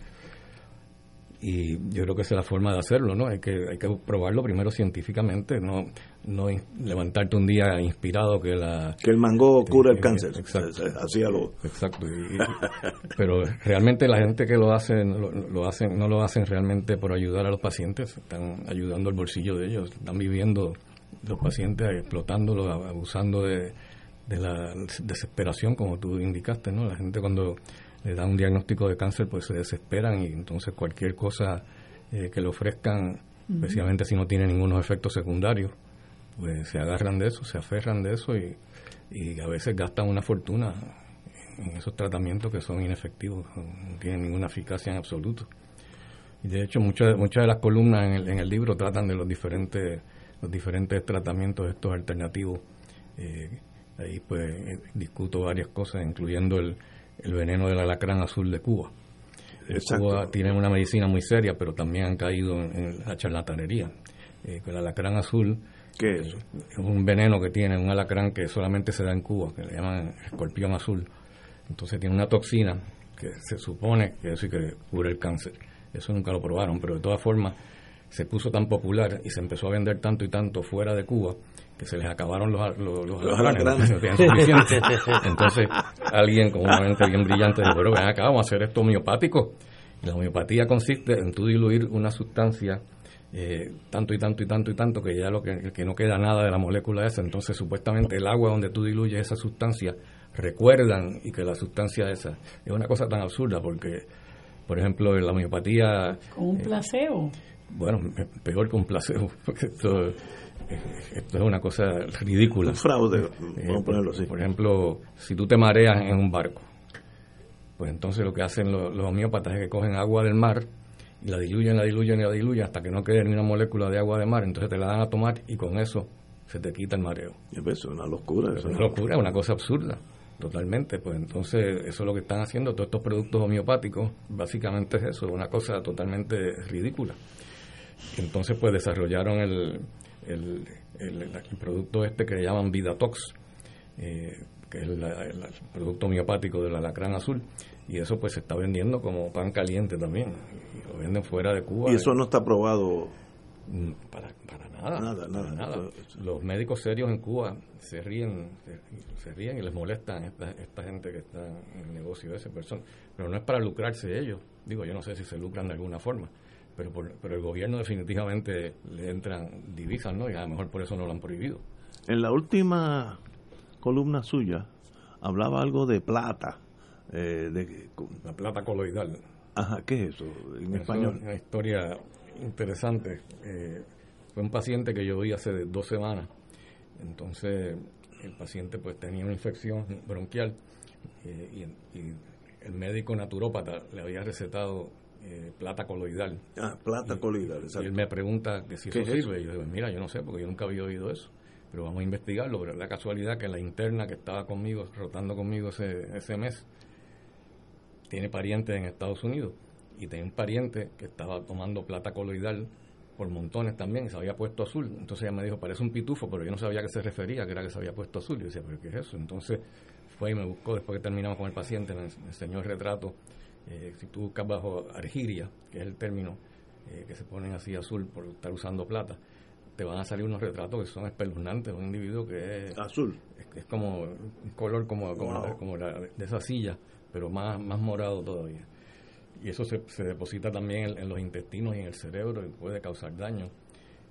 y yo creo que esa es la forma de hacerlo, ¿no? Hay que, hay que probarlo primero científicamente, no, no levantarte un día inspirado que la... Que el mango cura el cáncer. Exacto. Así lo... Exacto. pero realmente la gente que lo hace, lo, hacen, no lo hacen realmente por ayudar a los pacientes, están ayudando al bolsillo de ellos, están viviendo los pacientes, explotándolos, abusando de, de la desesperación, como tú indicaste, ¿no? La gente cuando le dan un diagnóstico de cáncer, pues se desesperan y entonces cualquier cosa eh, que le ofrezcan, especialmente si no tiene ningunos efectos secundarios, pues se agarran de eso, se aferran de eso y, y a veces gastan una fortuna en esos tratamientos que son inefectivos, no tienen ninguna eficacia en absoluto. Y de hecho muchas, muchas de las columnas en el, en el libro tratan de los diferentes, los diferentes tratamientos estos alternativos. Eh, ahí pues eh, discuto varias cosas, incluyendo el, el veneno del alacrán azul de Cuba. Cuba tiene una medicina muy seria, pero también han caído en, la charlatanería. Eh, el alacrán azul ¿Qué es? Es un veneno que tiene, un alacrán que solamente se da en Cuba, que le llaman escorpión azul. Entonces tiene una toxina que se supone que eso que cura el cáncer. Eso nunca lo probaron, pero de todas formas se puso tan popular y se empezó a vender tanto y tanto fuera de Cuba que se les acabaron los, los, los, alacranes, no tenían suficiente. Entonces alguien con una mente bien brillante dijo, pero ven acá, vamos a hacer esto homeopático. Y la homeopatía consiste en tú diluir una sustancia eh, tanto y tanto y tanto y tanto que ya lo que, que no queda nada de la molécula esa. Entonces supuestamente el agua donde tú diluyes esa sustancia recuerdan y que la sustancia esa es una cosa tan absurda porque, por ejemplo, en la homeopatía... Con un placebo. Bueno, peor que un placebo, porque esto, esto es una cosa ridícula. Un fraude, Eh, vamos a ponerlo así. Por ejemplo, si tú te mareas en un barco, pues entonces lo que hacen los, los homeópatas es que cogen agua del mar y la diluyen, la diluyen y la diluyen hasta que no quede ni una molécula de agua de mar, entonces te la dan a tomar y con eso se te quita el mareo. Es una locura. Es una locura, es una cosa absurda, totalmente. Pues entonces eso es lo que están haciendo todos estos productos homeopáticos, básicamente es eso, una cosa totalmente ridícula. Entonces pues desarrollaron el, el, el- el producto este que le llaman Vidatox, eh, que es la- el, producto homeopático del alacrán azul, y eso pues se está vendiendo como pan caliente también, y lo venden fuera de Cuba. Y eso no está probado. Mm, Para, para nada, Nada, para nada. nada. Los médicos serios en Cuba se ríen, se, se ríen y les molestan esta, esta gente que está en el negocio de esa persona. Pero no es para lucrarse ellos. Digo, yo no sé si se lucran de alguna forma. Pero, por- pero el gobierno definitivamente le entran divisas, ¿no? Y a lo mejor por eso no lo han prohibido. En la última columna suya hablaba algo de plata. eh, de, La plata coloidal. ajá, ¿qué es eso en Eso español? es una historia interesante. Eh, fue un paciente que yo vi hace dos semanas. Entonces, el paciente pues tenía una infección bronquial eh, y, y el médico naturópata le había recetado eh, plata coloidal. Ah, plata coloidal, Y él exacto. me pregunta que si ¿Qué eso es sirve. Y yo digo, mira, yo no sé, porque yo nunca había oído eso. Pero vamos a investigarlo. Pero la casualidad que la interna que estaba conmigo, rotando conmigo ese, ese mes, tiene parientes en Estados Unidos. Y tenía un pariente que estaba tomando plata coloidal por montones también y se había puesto azul. Entonces ella me dijo, parece un pitufo, pero yo no sabía a qué se refería, que era que se había puesto azul. Y yo decía, pero ¿qué es eso? Entonces fue y me buscó, después que terminamos con el paciente, me enseñó el retrato. Eh, si tú buscas bajo argiria, que es el término eh, que se ponen así azul por estar usando plata, te van a salir unos retratos que son espeluznantes, un individuo que es, Azul. es, es como un color como, como, Wow. la, como la de esa silla, pero más, más morado todavía. Y eso se, se deposita también en, en los intestinos y en el cerebro y puede causar daño.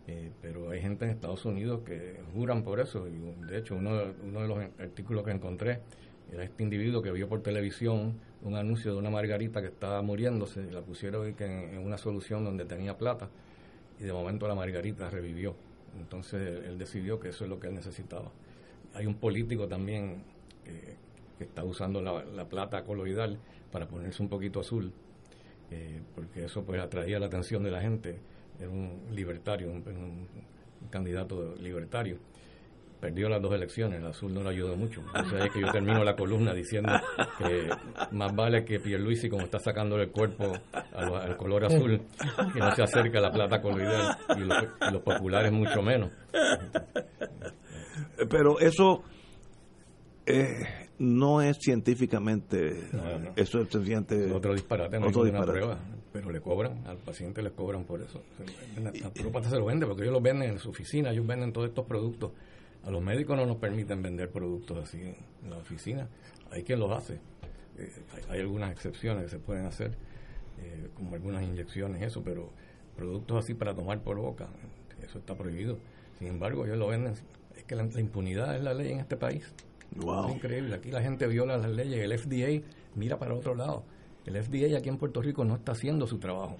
Eh, pero hay gente en Estados Unidos que juran por eso. Y de hecho, uno, de- uno de los artículos que encontré era este individuo que vio por televisión un anuncio de una margarita que estaba muriéndose la pusieron en, una solución donde tenía plata y de momento la margarita revivió. Entonces él, decidió que eso es lo que él necesitaba. Hay un político también que, que está usando la, la plata coloidal para ponerse un poquito azul, eh, porque eso pues atraía la atención de la gente. Era un libertario, un candidato libertario. Perdió las dos elecciones, el azul no le ayudó mucho. Entonces es que yo termino la columna diciendo que más vale que Pierluisi, como está sacando el cuerpo al color azul, que no se acerque a la plata coloidal y los, y los populares mucho menos. Pero eso eh, no es científicamente. No, no. Eso es sencillamente. Otro disparate, no hay otro ninguna disparate. prueba. Pero le cobran, al paciente le cobran por eso. Naturópata se lo vende porque ellos lo venden en su oficina, ellos venden todos estos productos. A los médicos no nos permiten vender productos así en la oficina. Hay quien los hace. Eh, hay, hay algunas excepciones que se pueden hacer, eh, como algunas inyecciones, eso, pero productos así para tomar por boca, eso está prohibido. Sin embargo, ellos lo venden. Es que la, la impunidad es la ley en este país. Wow. Es increíble. Aquí la gente viola las leyes. El FDA mira para otro lado. El FDA aquí en Puerto Rico no está haciendo su trabajo.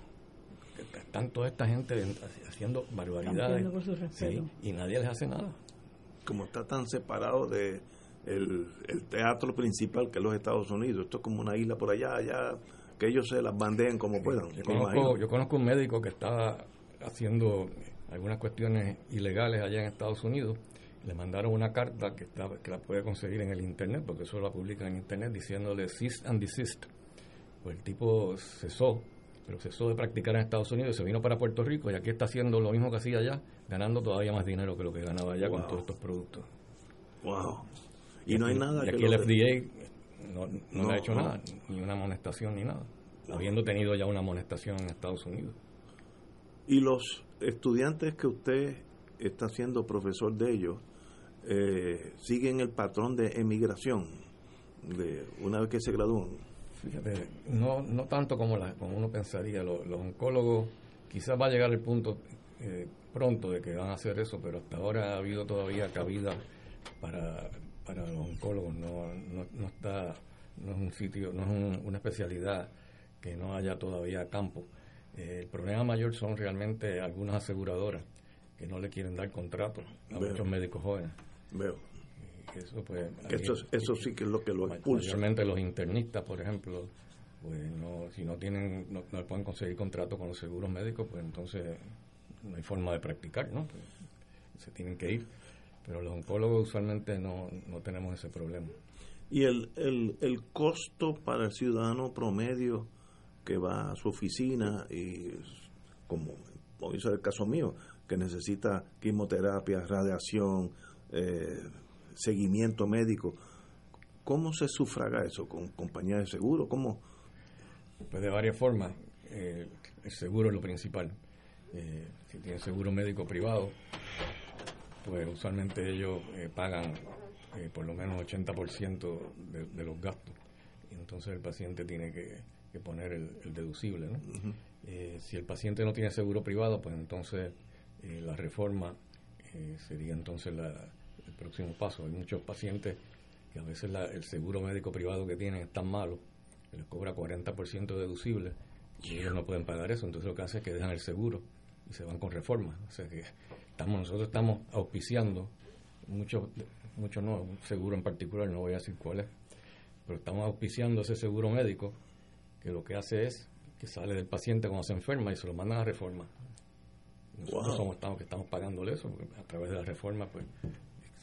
Están toda esta gente haciendo barbaridades. Sí, y nadie les hace nada. Como está tan separado de el, el teatro principal que es los Estados Unidos. Esto es como una isla por allá, allá. Que ellos se las bandeen como puedan. Yo conozco, yo conozco un médico que estaba haciendo algunas cuestiones ilegales allá en Estados Unidos. Le mandaron una carta que, está, que la puede conseguir en el internet, porque eso la publican en internet, diciéndole cease and desist. Pues el tipo cesó, pero cesó de practicar en Estados Unidos y se vino para Puerto Rico y aquí está haciendo lo mismo que hacía allá, ganando todavía más dinero que lo que ganaba allá con todos estos productos. Wow. Y, no hay nada y aquí el FDA no, no, le ha hecho nada, ni una amonestación ni nada, habiendo tenido ya una amonestación en Estados Unidos. Y los estudiantes que usted está siendo profesor de ellos, eh, siguen el patrón de emigración de una vez que se gradúan? Fíjate, no, no tanto como, la, como uno pensaría. Los, oncólogos, quizás va a llegar el punto eh, pronto de que van a hacer eso, pero hasta ahora ha habido todavía cabida para, para los oncólogos. No, no, no está, no es un sitio, no es una especialidad que no haya todavía campo. Eh, el problema mayor son realmente algunas aseguradoras que no le quieren dar contrato a muchos médicos jóvenes. Veo. Eso, pues, eso, sí que es lo que lo expulsa. Los internistas, por ejemplo, pues no, si no tienen, no, pueden conseguir contrato con los seguros médicos, pues entonces no hay forma de practicar, ¿no? Pues, se tienen que ir. Pero los oncólogos usualmente no, no tenemos ese problema. ¿Y el, el, el costo para el ciudadano promedio que va a su oficina y, como, como hizo el caso mío, que necesita quimioterapia, radiación, eh, seguimiento médico. ¿Cómo se sufraga eso? ¿Con compañía de seguro? ¿Cómo? Pues de varias formas. Eh, el seguro es lo principal. Eh, si tiene seguro médico privado, pues usualmente ellos pagan por lo menos 80% de, de los gastos. Y entonces el paciente tiene que, poner el, deducible. ¿no? si el paciente no tiene seguro privado, pues entonces la reforma sería entonces la, el próximo paso. Hay muchos pacientes que a veces el seguro médico privado que tienen es tan malo que les cobra 40% deducible y ellos no pueden pagar eso. Entonces lo que hacen es que dejan el seguro y se van con reforma. O sea que estamos, nosotros estamos auspiciando, muchos mucho no, un seguro en particular, no voy a decir cuál es, pero estamos auspiciando ese seguro médico que lo que hace es que sale del paciente cuando se enferma y se lo mandan a reforma. Nosotros somos estamos que estamos pagándole eso, a través de la reforma, pues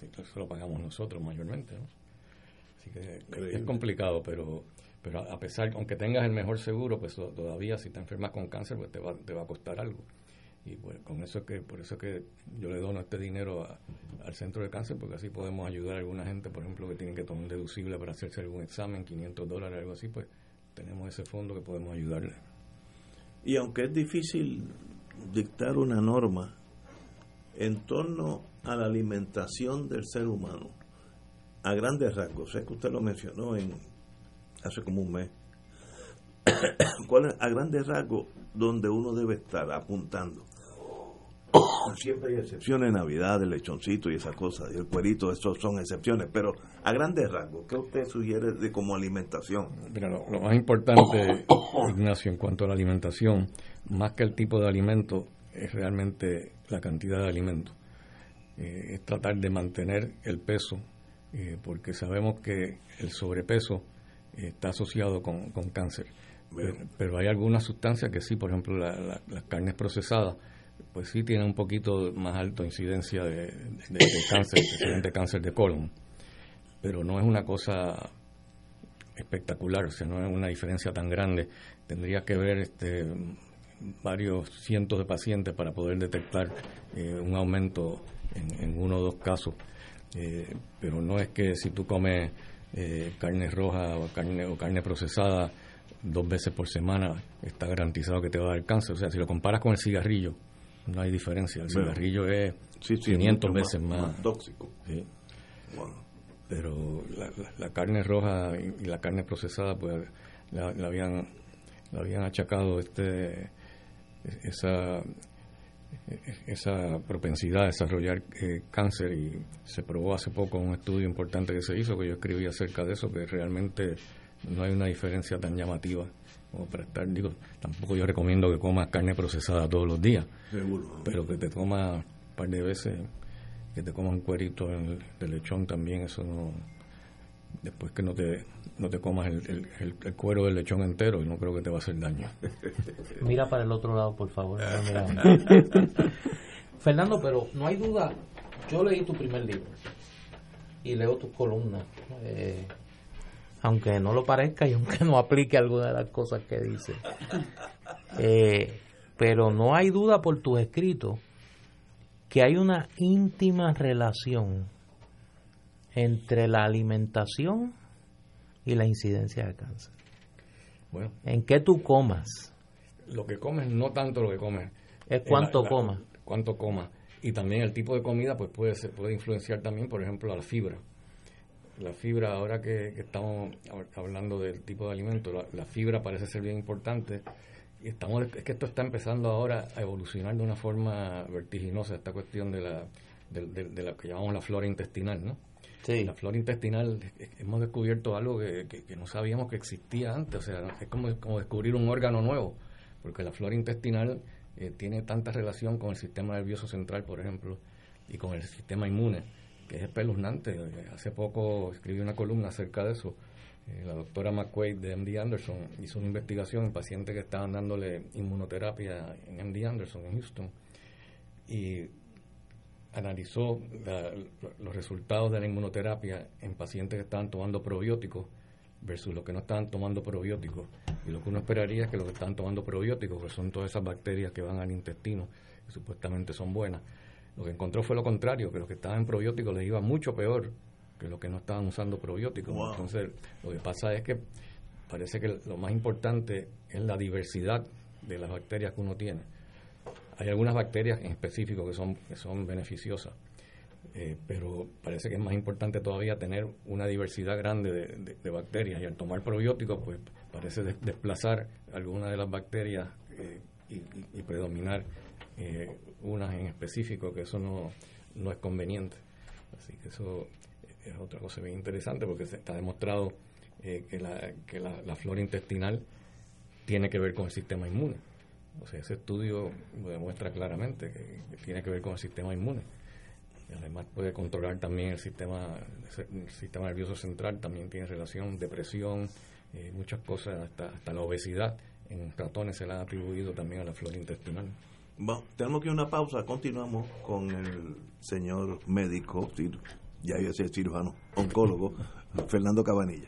eso lo pagamos nosotros mayormente. Así que es complicado, pero pero a pesar, aunque tengas el mejor seguro, pues todavía si te enfermas con cáncer, pues te va, te va a costar algo. Y pues con eso que, por eso que yo le dono este dinero al centro de cáncer, porque así podemos ayudar a alguna gente, por ejemplo, que tienen que tomar un deducible para hacerse algún examen, 500 dólares, algo así, pues tenemos ese fondo que podemos ayudarle. Y aunque es difícil dictar una norma en torno a la alimentación del ser humano, a grandes rasgos, sé que usted lo mencionó en hace como un mes, ¿cuál es a grandes rasgos donde uno debe estar apuntando? Siempre hay excepciones, Navidad, el lechoncito y esas cosas, el cuerito, esos son excepciones, pero a grandes rasgos, ¿qué usted sugiere de como alimentación? Mira, lo, lo más importante, Ignacio, en cuanto a la alimentación, más que el tipo de alimento, es realmente la cantidad de alimento. Eh, es tratar de mantener el peso, eh, porque sabemos que el sobrepeso eh, está asociado con, cáncer. Pero, hay algunas sustancias que sí, por ejemplo, las carnes procesadas, pues sí tienen un poquito más alta incidencia de, cáncer, especialmente cáncer de colon. Pero no es una cosa espectacular, o sea, no es una diferencia tan grande. Tendría que ver este varios cientos de pacientes para poder detectar un aumento en, uno o dos casos. Eh, pero no es que si tú comes eh, carne roja o carne, o carne procesada dos veces por semana está garantizado que te va a dar cáncer. O sea, si lo comparas con el cigarrillo, no hay diferencia. El cigarrillo es 500 veces más, tóxico. Pero la, carne roja y, la carne procesada, pues la, habían, la habían achacado este esa esa propensidad a desarrollar eh, cáncer y se probó hace poco un estudio importante que se hizo, que yo escribí acerca de eso, que realmente no hay una diferencia tan llamativa como para estar, digo, tampoco yo recomiendo que comas carne procesada todos los días, pero que te comas un par de veces, que te comas un cuerito de lechón también, eso no, después que no te, no te comas el, el, cuero del lechón entero, y no creo que te va a hacer daño. Mira para el otro lado, por favor. Fernando, pero no hay duda, yo leí tu primer libro y leo tus columnas, eh, aunque no lo parezca y aunque no aplique alguna de las cosas que dice. Eh, pero no hay duda por tus escritos que hay una íntima relación entre la alimentación y la incidencia de cáncer. Bueno, ¿en qué tú comas? Lo que comes, no tanto lo que comes. Es cuánto comas. Cuánto comas. Y también el tipo de comida pues puede, puede influenciar también, por ejemplo, a la fibra. La fibra, ahora que, estamos hablando del tipo de alimento, la, fibra parece ser bien importante. Y estamos, es que esto está empezando ahora a evolucionar de una forma vertiginosa, esta cuestión de la, de, la que llamamos la flora intestinal, ¿no? La flora intestinal, hemos descubierto algo que, no sabíamos que existía antes, o sea, es como, como descubrir un órgano nuevo, porque la flora intestinal eh, tiene tanta relación con el sistema nervioso central, por ejemplo, y con el sistema inmune, que es espeluznante. Hace poco escribí una columna acerca de eso. Eh, la doctora McQuaid de MD Anderson hizo una investigación en pacientes que estaban dándole inmunoterapia en MD Anderson, en Houston, y analizó los resultados de la inmunoterapia en pacientes que estaban tomando probióticos versus los que no estaban tomando probióticos. Y lo que uno esperaría es que los que están tomando probióticos, que son todas esas bacterias que van al intestino, que supuestamente son buenas, lo que encontró fue lo contrario, que los que estaban en probióticos les iba mucho peor que los que no estaban usando probióticos. Entonces, lo que pasa es que parece que lo más importante es la diversidad de las bacterias que uno tiene. Hay algunas bacterias en específico que son, que son beneficiosas, eh, pero parece que es más importante todavía tener una diversidad grande de, bacterias. Y al tomar probióticos pues parece desplazar algunas de las bacterias eh, y, predominar eh, unas en específico que eso no, no es conveniente. Así que eso es otra cosa bien interesante porque se está demostrado que, la, que la, flora intestinal tiene que ver con el sistema inmune o sea ese estudio lo demuestra claramente que tiene que ver con el sistema inmune además puede controlar también el sistema, el sistema nervioso central, también tiene relación, depresión, eh, muchas cosas, hasta, hasta la obesidad en ratones se la ha atribuido también a la flora intestinal. Bueno, tenemos que ir a una pausa, continuamos con el señor médico, ya iba a ser cirujano, oncólogo, Fernando Cabanilla.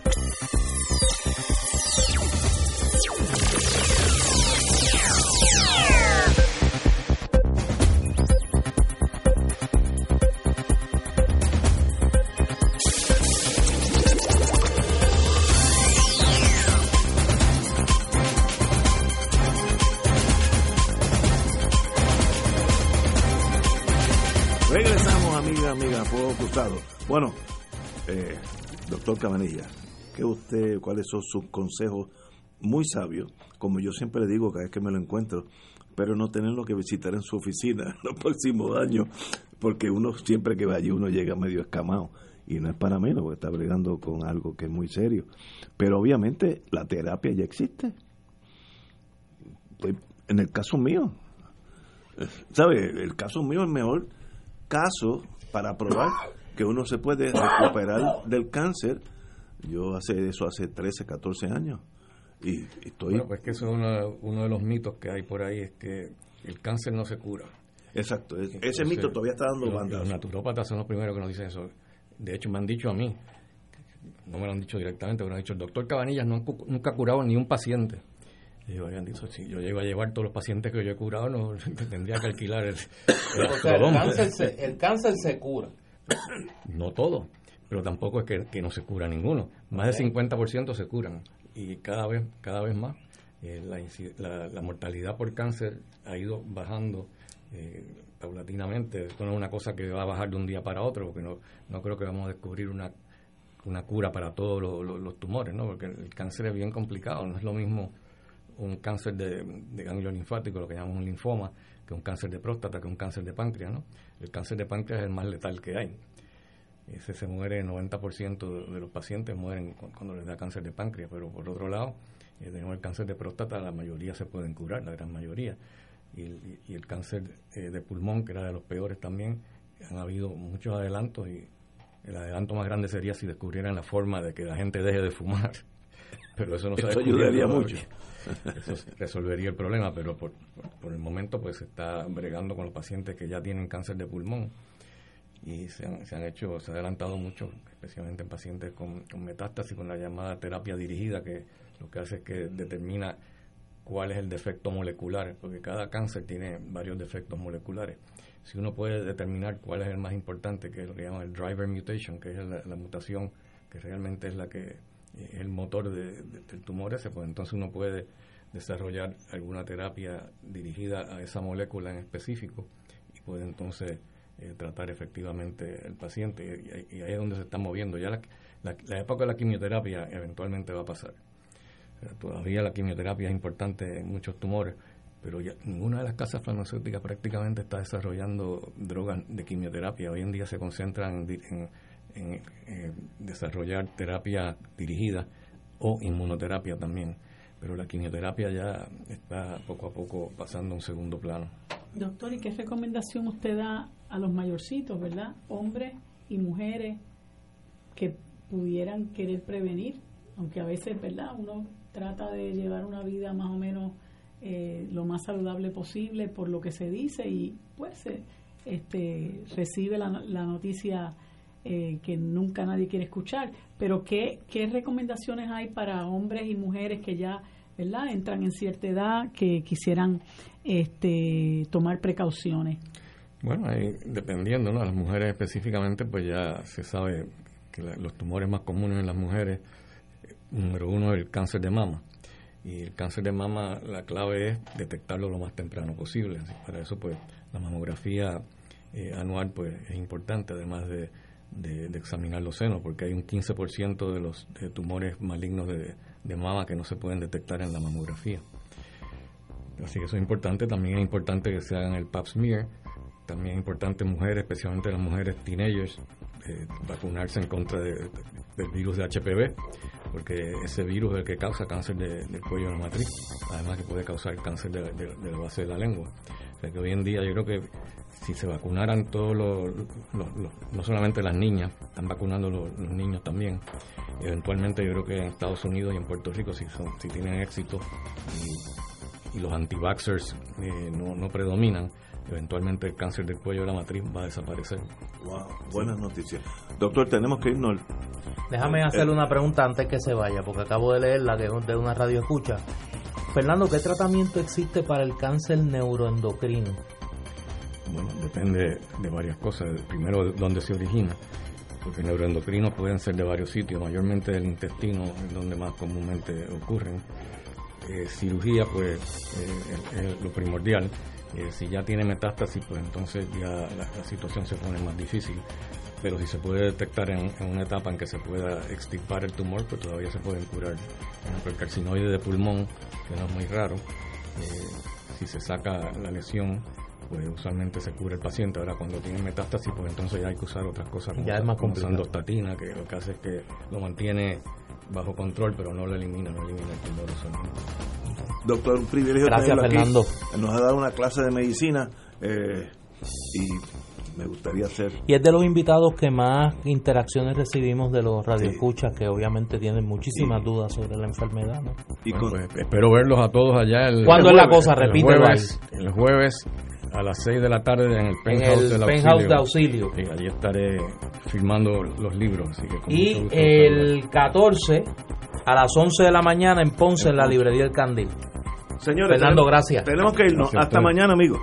Bueno, eh, doctor Cabanilla, ¿qué usted, cuáles son sus consejos muy sabios? Como yo siempre le digo cada vez que me lo encuentro, pero no tenerlo que visitar en su oficina los próximos años, porque uno siempre que va allí uno llega medio escamado y no es para menos, porque está bregando con algo que es muy serio. Pero obviamente la terapia ya existe. Pues, en el caso mío, ¿sabe? El caso mío es el mejor caso para probar que uno se puede recuperar del cáncer. Yo hace eso hace 13, 14 años. Y, estoy... Bueno, pues que eso es uno, de los mitos que hay por ahí, es que el cáncer no se cura. Exacto, ese mito todavía está dando bandas. Los naturópatas son los primeros que nos dicen eso. De hecho, me han dicho a mí, no me lo han dicho directamente, pero me han dicho, el doctor Cabanillas no, nunca ha curado ni un paciente. Y yo habían dicho, si yo llego a llevar todos los pacientes que yo he curado, no tendría que alquilar el, el cáncer se cura. No todo, pero tampoco es que, no se cura ninguno. Más del 50% se curan y cada vez, cada vez más eh, la, mortalidad por cáncer ha ido bajando eh, paulatinamente. Esto no es una cosa que va a bajar de un día para otro, porque no, no creo que vamos a descubrir una, una cura para todos los, tumores, ¿no? porque el cáncer es bien complicado, no es lo mismo un cáncer de, de ganglio linfático, lo que llamamos un linfoma, que un cáncer de próstata, que un cáncer de páncreas. ¿no? El cáncer de páncreas es el más letal que hay. Ese se muere, el 90% de los pacientes mueren cuando les da cáncer de páncreas, pero por otro lado, eh, tenemos el cáncer de próstata, la mayoría se pueden curar, la gran mayoría. Y, el cáncer eh, de pulmón, que era de los peores también, han habido muchos adelantos y el adelanto más grande sería si descubrieran la forma de que la gente deje de fumar. pero eso no se ayudaría mucho. Eso resolvería el problema, pero por, por, el momento pues se está bregando con los pacientes que ya tienen cáncer de pulmón y se han, se han hecho, se ha adelantado mucho, especialmente en pacientes con, con metástasis, con la llamada terapia dirigida, que lo que hace es que determina cuál es el defecto molecular, porque cada cáncer tiene varios defectos moleculares. Si uno puede determinar cuál es el más importante, que es lo que llaman el driver mutation, que es la, mutación que realmente es la que el motor del tumor ese, pues entonces uno puede desarrollar alguna terapia dirigida a esa molécula en específico y puede entonces eh, tratar efectivamente el paciente y, ahí es donde se está moviendo. Ya la, época de la quimioterapia eventualmente va a pasar. todavía la quimioterapia es importante en muchos tumores, pero ya ninguna de las casas farmacéuticas prácticamente está desarrollando drogas de quimioterapia. Hoy en día se concentran en, eh, desarrollar terapia dirigida o inmunoterapia también. Pero la quimioterapia ya está poco a poco pasando a un segundo plano. Doctor, ¿y qué recomendación usted da a los mayorcitos, verdad? Hombres y mujeres que pudieran querer prevenir, aunque a veces, ¿verdad? Uno trata de llevar una vida más o menos eh, lo más saludable posible por lo que se dice y pues este, recibe la, la noticia eh, que nunca nadie quiere escuchar. Pero ¿qué, ¿qué recomendaciones hay para hombres y mujeres que ya ¿verdad? entran en cierta edad que quisieran este, tomar precauciones? Bueno, dependiendo, ¿no? Las mujeres específicamente, pues ya se sabe que los tumores más comunes en las mujeres, número uno es el cáncer de mama. Y el cáncer de mama, la clave es detectarlo lo más temprano posible. para eso, pues, la mamografía eh, anual, pues, es importante, además de, de, examinar los senos, porque hay un 15% de los tumores malignos de, de mama que no se pueden detectar en la mamografía. Así que eso es importante. También es importante que se hagan el pap smear. También es importante mujeres, especialmente las mujeres teenagers, eh, vacunarse en contra del virus de HPV, porque ese virus es el que causa cáncer del cuello de la matriz, además que puede causar cáncer de, la base de la lengua. O sea que hoy en día yo creo que si se vacunaran todos los, no solamente las niñas, están vacunando los, niños también, eventualmente yo creo que en Estados Unidos y en Puerto Rico si, son, si tienen éxito y, los anti-vaxxers eh, no, no predominan, eventualmente el cáncer del cuello de la matriz va a desaparecer. Wow, buenas noticias. Doctor, tenemos que irnos. Déjame hacerle una pregunta antes que se vaya, porque acabo de leerla que es de una radio escucha. Fernando, ¿qué tratamiento existe para el cáncer neuroendocrino? Bueno, depende de varias cosas. Primero, dónde se origina, porque neuroendocrinos pueden ser de varios sitios, mayormente del intestino, es donde más comúnmente ocurren. Eh, cirugía, pues, eh, es lo primordial. Eh, si ya tiene metástasis, pues entonces ya la, situación se pone más difícil. Pero si se puede detectar en, una etapa en que se pueda extirpar el tumor, pues todavía se pueden curar. Por ejemplo, el carcinoide de pulmón, que no es muy raro, si se saca la lesión pues usualmente se cubre el paciente. Ahora, cuando tiene metástasis, pues entonces ya hay que usar otras cosas como, ya es más como sandostatina, que lo que hace es que lo mantiene bajo control, pero no lo elimina, no elimina el tumor Doctor, un privilegio Gracias, Fernando. Nos ha dado una clase de medicina eh, y me gustaría hacer. Y es de los invitados que más interacciones recibimos de los radioescuchas, que obviamente tienen muchísimas dudas sobre la enfermedad. Y pues, espero verlos a todos allá. El, ¿Cuándo es la cosa? Repítelo. El jueves, el jueves a las 6 de la tarde en el penthouse, de auxilio. Y allí estaré firmando los libros. y el 14 a las 11 de la mañana en Ponce, en la librería El Candil. Señores, Fernando, gracias. Tenemos que irnos. Hasta mañana, amigos.